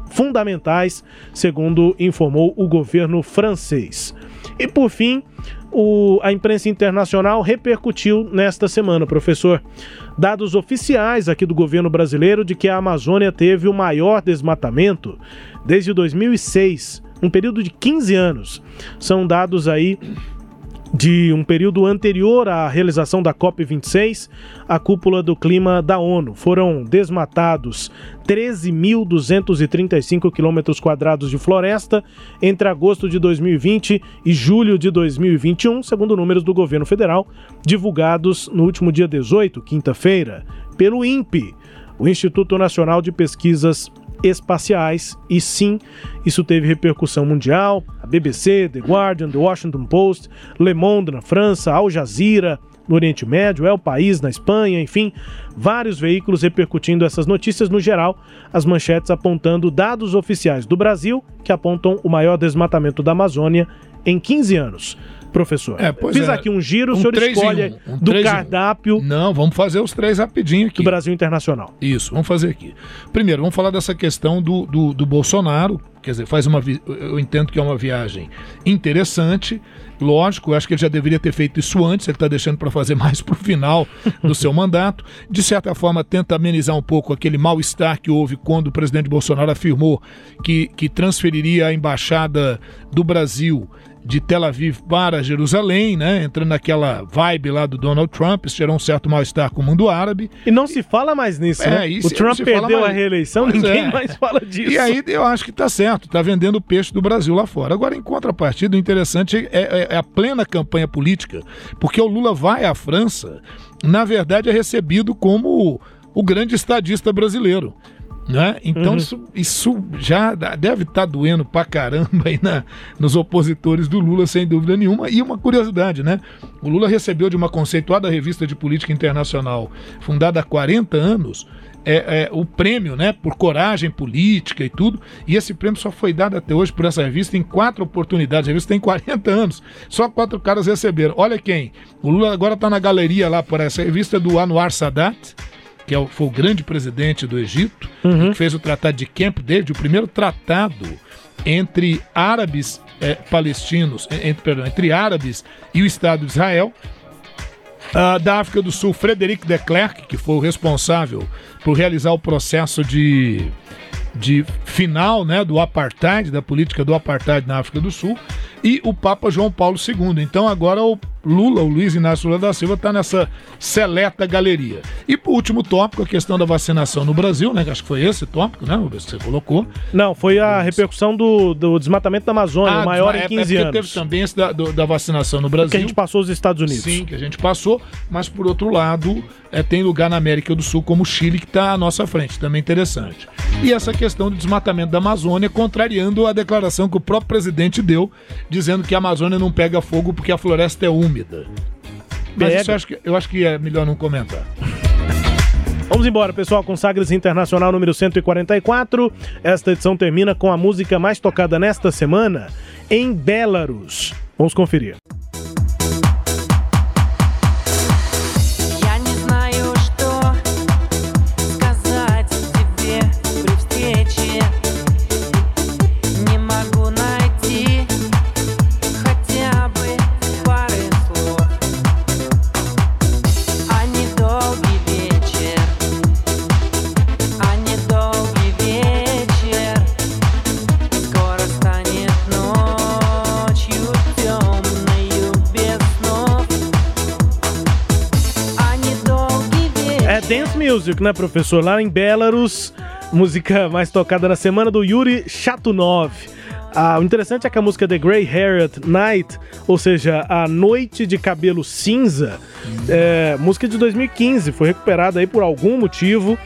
fundamentais, segundo informou o governo francês. E por fim, o, a imprensa internacional repercutiu nesta semana, professor, dados oficiais aqui do governo brasileiro de que a Amazônia teve o maior desmatamento desde 2006, um período de 15 anos. São dados aí de um período anterior à realização da COP26, a cúpula do clima da ONU. Foram desmatados 13.235 quilômetros quadrados de floresta entre agosto de 2020 e julho de 2021, segundo números do governo federal, divulgados no último dia 18, quinta-feira, pelo INPE, o Instituto Nacional de Pesquisas espaciais e sim, isso teve repercussão mundial. BBC, The Guardian, The Washington Post, Le Monde na França, Al Jazeera no Oriente Médio, o País na Espanha, enfim, vários veículos repercutindo essas notícias. No geral, as manchetes apontando dados oficiais do Brasil que apontam o maior desmatamento da Amazônia em 15 anos professor. É, pois Fiz é. aqui um giro, Um o senhor escolhe um, um do cardápio Não, vamos fazer os três rapidinho aqui. do Brasil Internacional. Isso, vamos fazer aqui. Primeiro, vamos falar dessa questão do, do, do Bolsonaro. Quer dizer, faz uma eu entendo que é uma viagem interessante. Lógico, eu acho que ele já deveria ter feito isso antes, ele está deixando para fazer mais para o final do seu mandato. De certa forma, tenta amenizar um pouco aquele mal-estar que houve quando o presidente Bolsonaro afirmou que, que transferiria a embaixada do Brasil de Tel Aviv para Jerusalém, né? Entrando naquela vibe lá do Donald Trump, isso gerou um certo mal-estar com o mundo árabe. E não se fala mais nisso, É, né? isso o Trump perdeu mais. a reeleição, Pois ninguém é. mais fala disso. E aí eu acho que tá certo, tá vendendo o peixe do Brasil lá fora. Agora, em contrapartida, o interessante é, é- é a plena campanha política, porque o Lula vai à França, na verdade é recebido como o grande estadista brasileiro. Né? Então Uhum. isso, isso já deve estar doendo pra caramba aí na, nos opositores do Lula, sem dúvida nenhuma. E uma curiosidade, né? O Lula recebeu de uma conceituada revista de política internacional, fundada há 40 anos, é, é, o prêmio, né, por coragem política e tudo. E esse prêmio só foi dado até hoje por essa revista em quatro oportunidades. A revista tem 40 anos, só quatro caras receberam. Olha quem. O Lula agora está na galeria lá por essa revista do Anwar Sadat, que é o- foi o grande presidente do Egito, que fez o Tratado de Camp David, o primeiro tratado entre árabes eh, palestinos, eh, entre, perdão, entre árabes e o Estado de Israel. Ah, da África do Sul, Frederic de Klerk, que foi o responsável por realizar o processo de, de final né, do apartheid, da política do apartheid na África do Sul, e o Papa João Paulo II. Então agora o Lula, o Luiz Inácio Lula da Silva, está nessa seleta galeria. E por último tópico, a questão da vacinação no Brasil, né? Acho que foi esse tópico, né, que você colocou. Não, foi a repercussão do, do desmatamento da Amazônia, o maior é- em é 15 porque anos. Teve também esse da, do- da vacinação no Brasil. Que a gente passou os Estados Unidos. Sim, que a gente passou, mas por outro lado, é, tem lugar na América do Sul, como o Chile, que está à nossa frente, também interessante. E essa questão do desmatamento da Amazônia, contrariando a declaração que o próprio presidente deu, dizendo que a Amazônia não pega fogo porque a floresta é úmida. Mas Pega. isso eu acho, que, eu acho que é melhor não comentar. Vamos embora, pessoal, com Sagres Internacional número 144. Esta edição termina com a música mais tocada nesta semana em Belarus. Vamos conferir. Music, né, professor? Lá em Belarus, música mais tocada na semana do Yuri Chatunov. Ah, o interessante é que a música The Grey Haired Night, ou seja, a noite de cabelo cinza, é música de 2015, foi recuperada aí por algum motivo,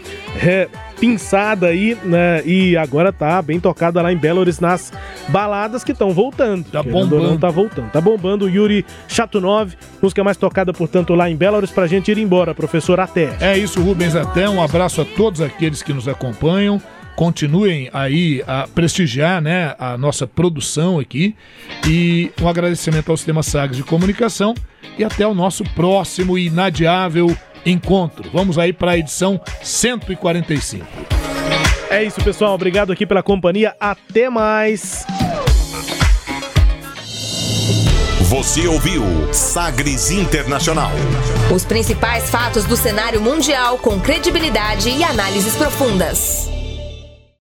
é, pinçada aí, né? E agora tá bem tocada lá em Belarus nas baladas que estão voltando. Tá bombando. Não tá voltando. Tá bombando o Yuri Chatunov, música mais tocada, portanto, lá em Belarus, pra gente ir embora, professor, até. É isso, Rubens, até um abraço a todos aqueles que nos acompanham. Continuem aí a prestigiar né, a nossa produção aqui. E um agradecimento ao Sistema Sagres de Comunicação. E até o nosso próximo e inadiável encontro. Vamos aí para a edição 145. É isso, pessoal. Obrigado aqui pela companhia. Até mais. Você ouviu Sagres Internacional. Os principais fatos do cenário mundial com credibilidade e análises profundas.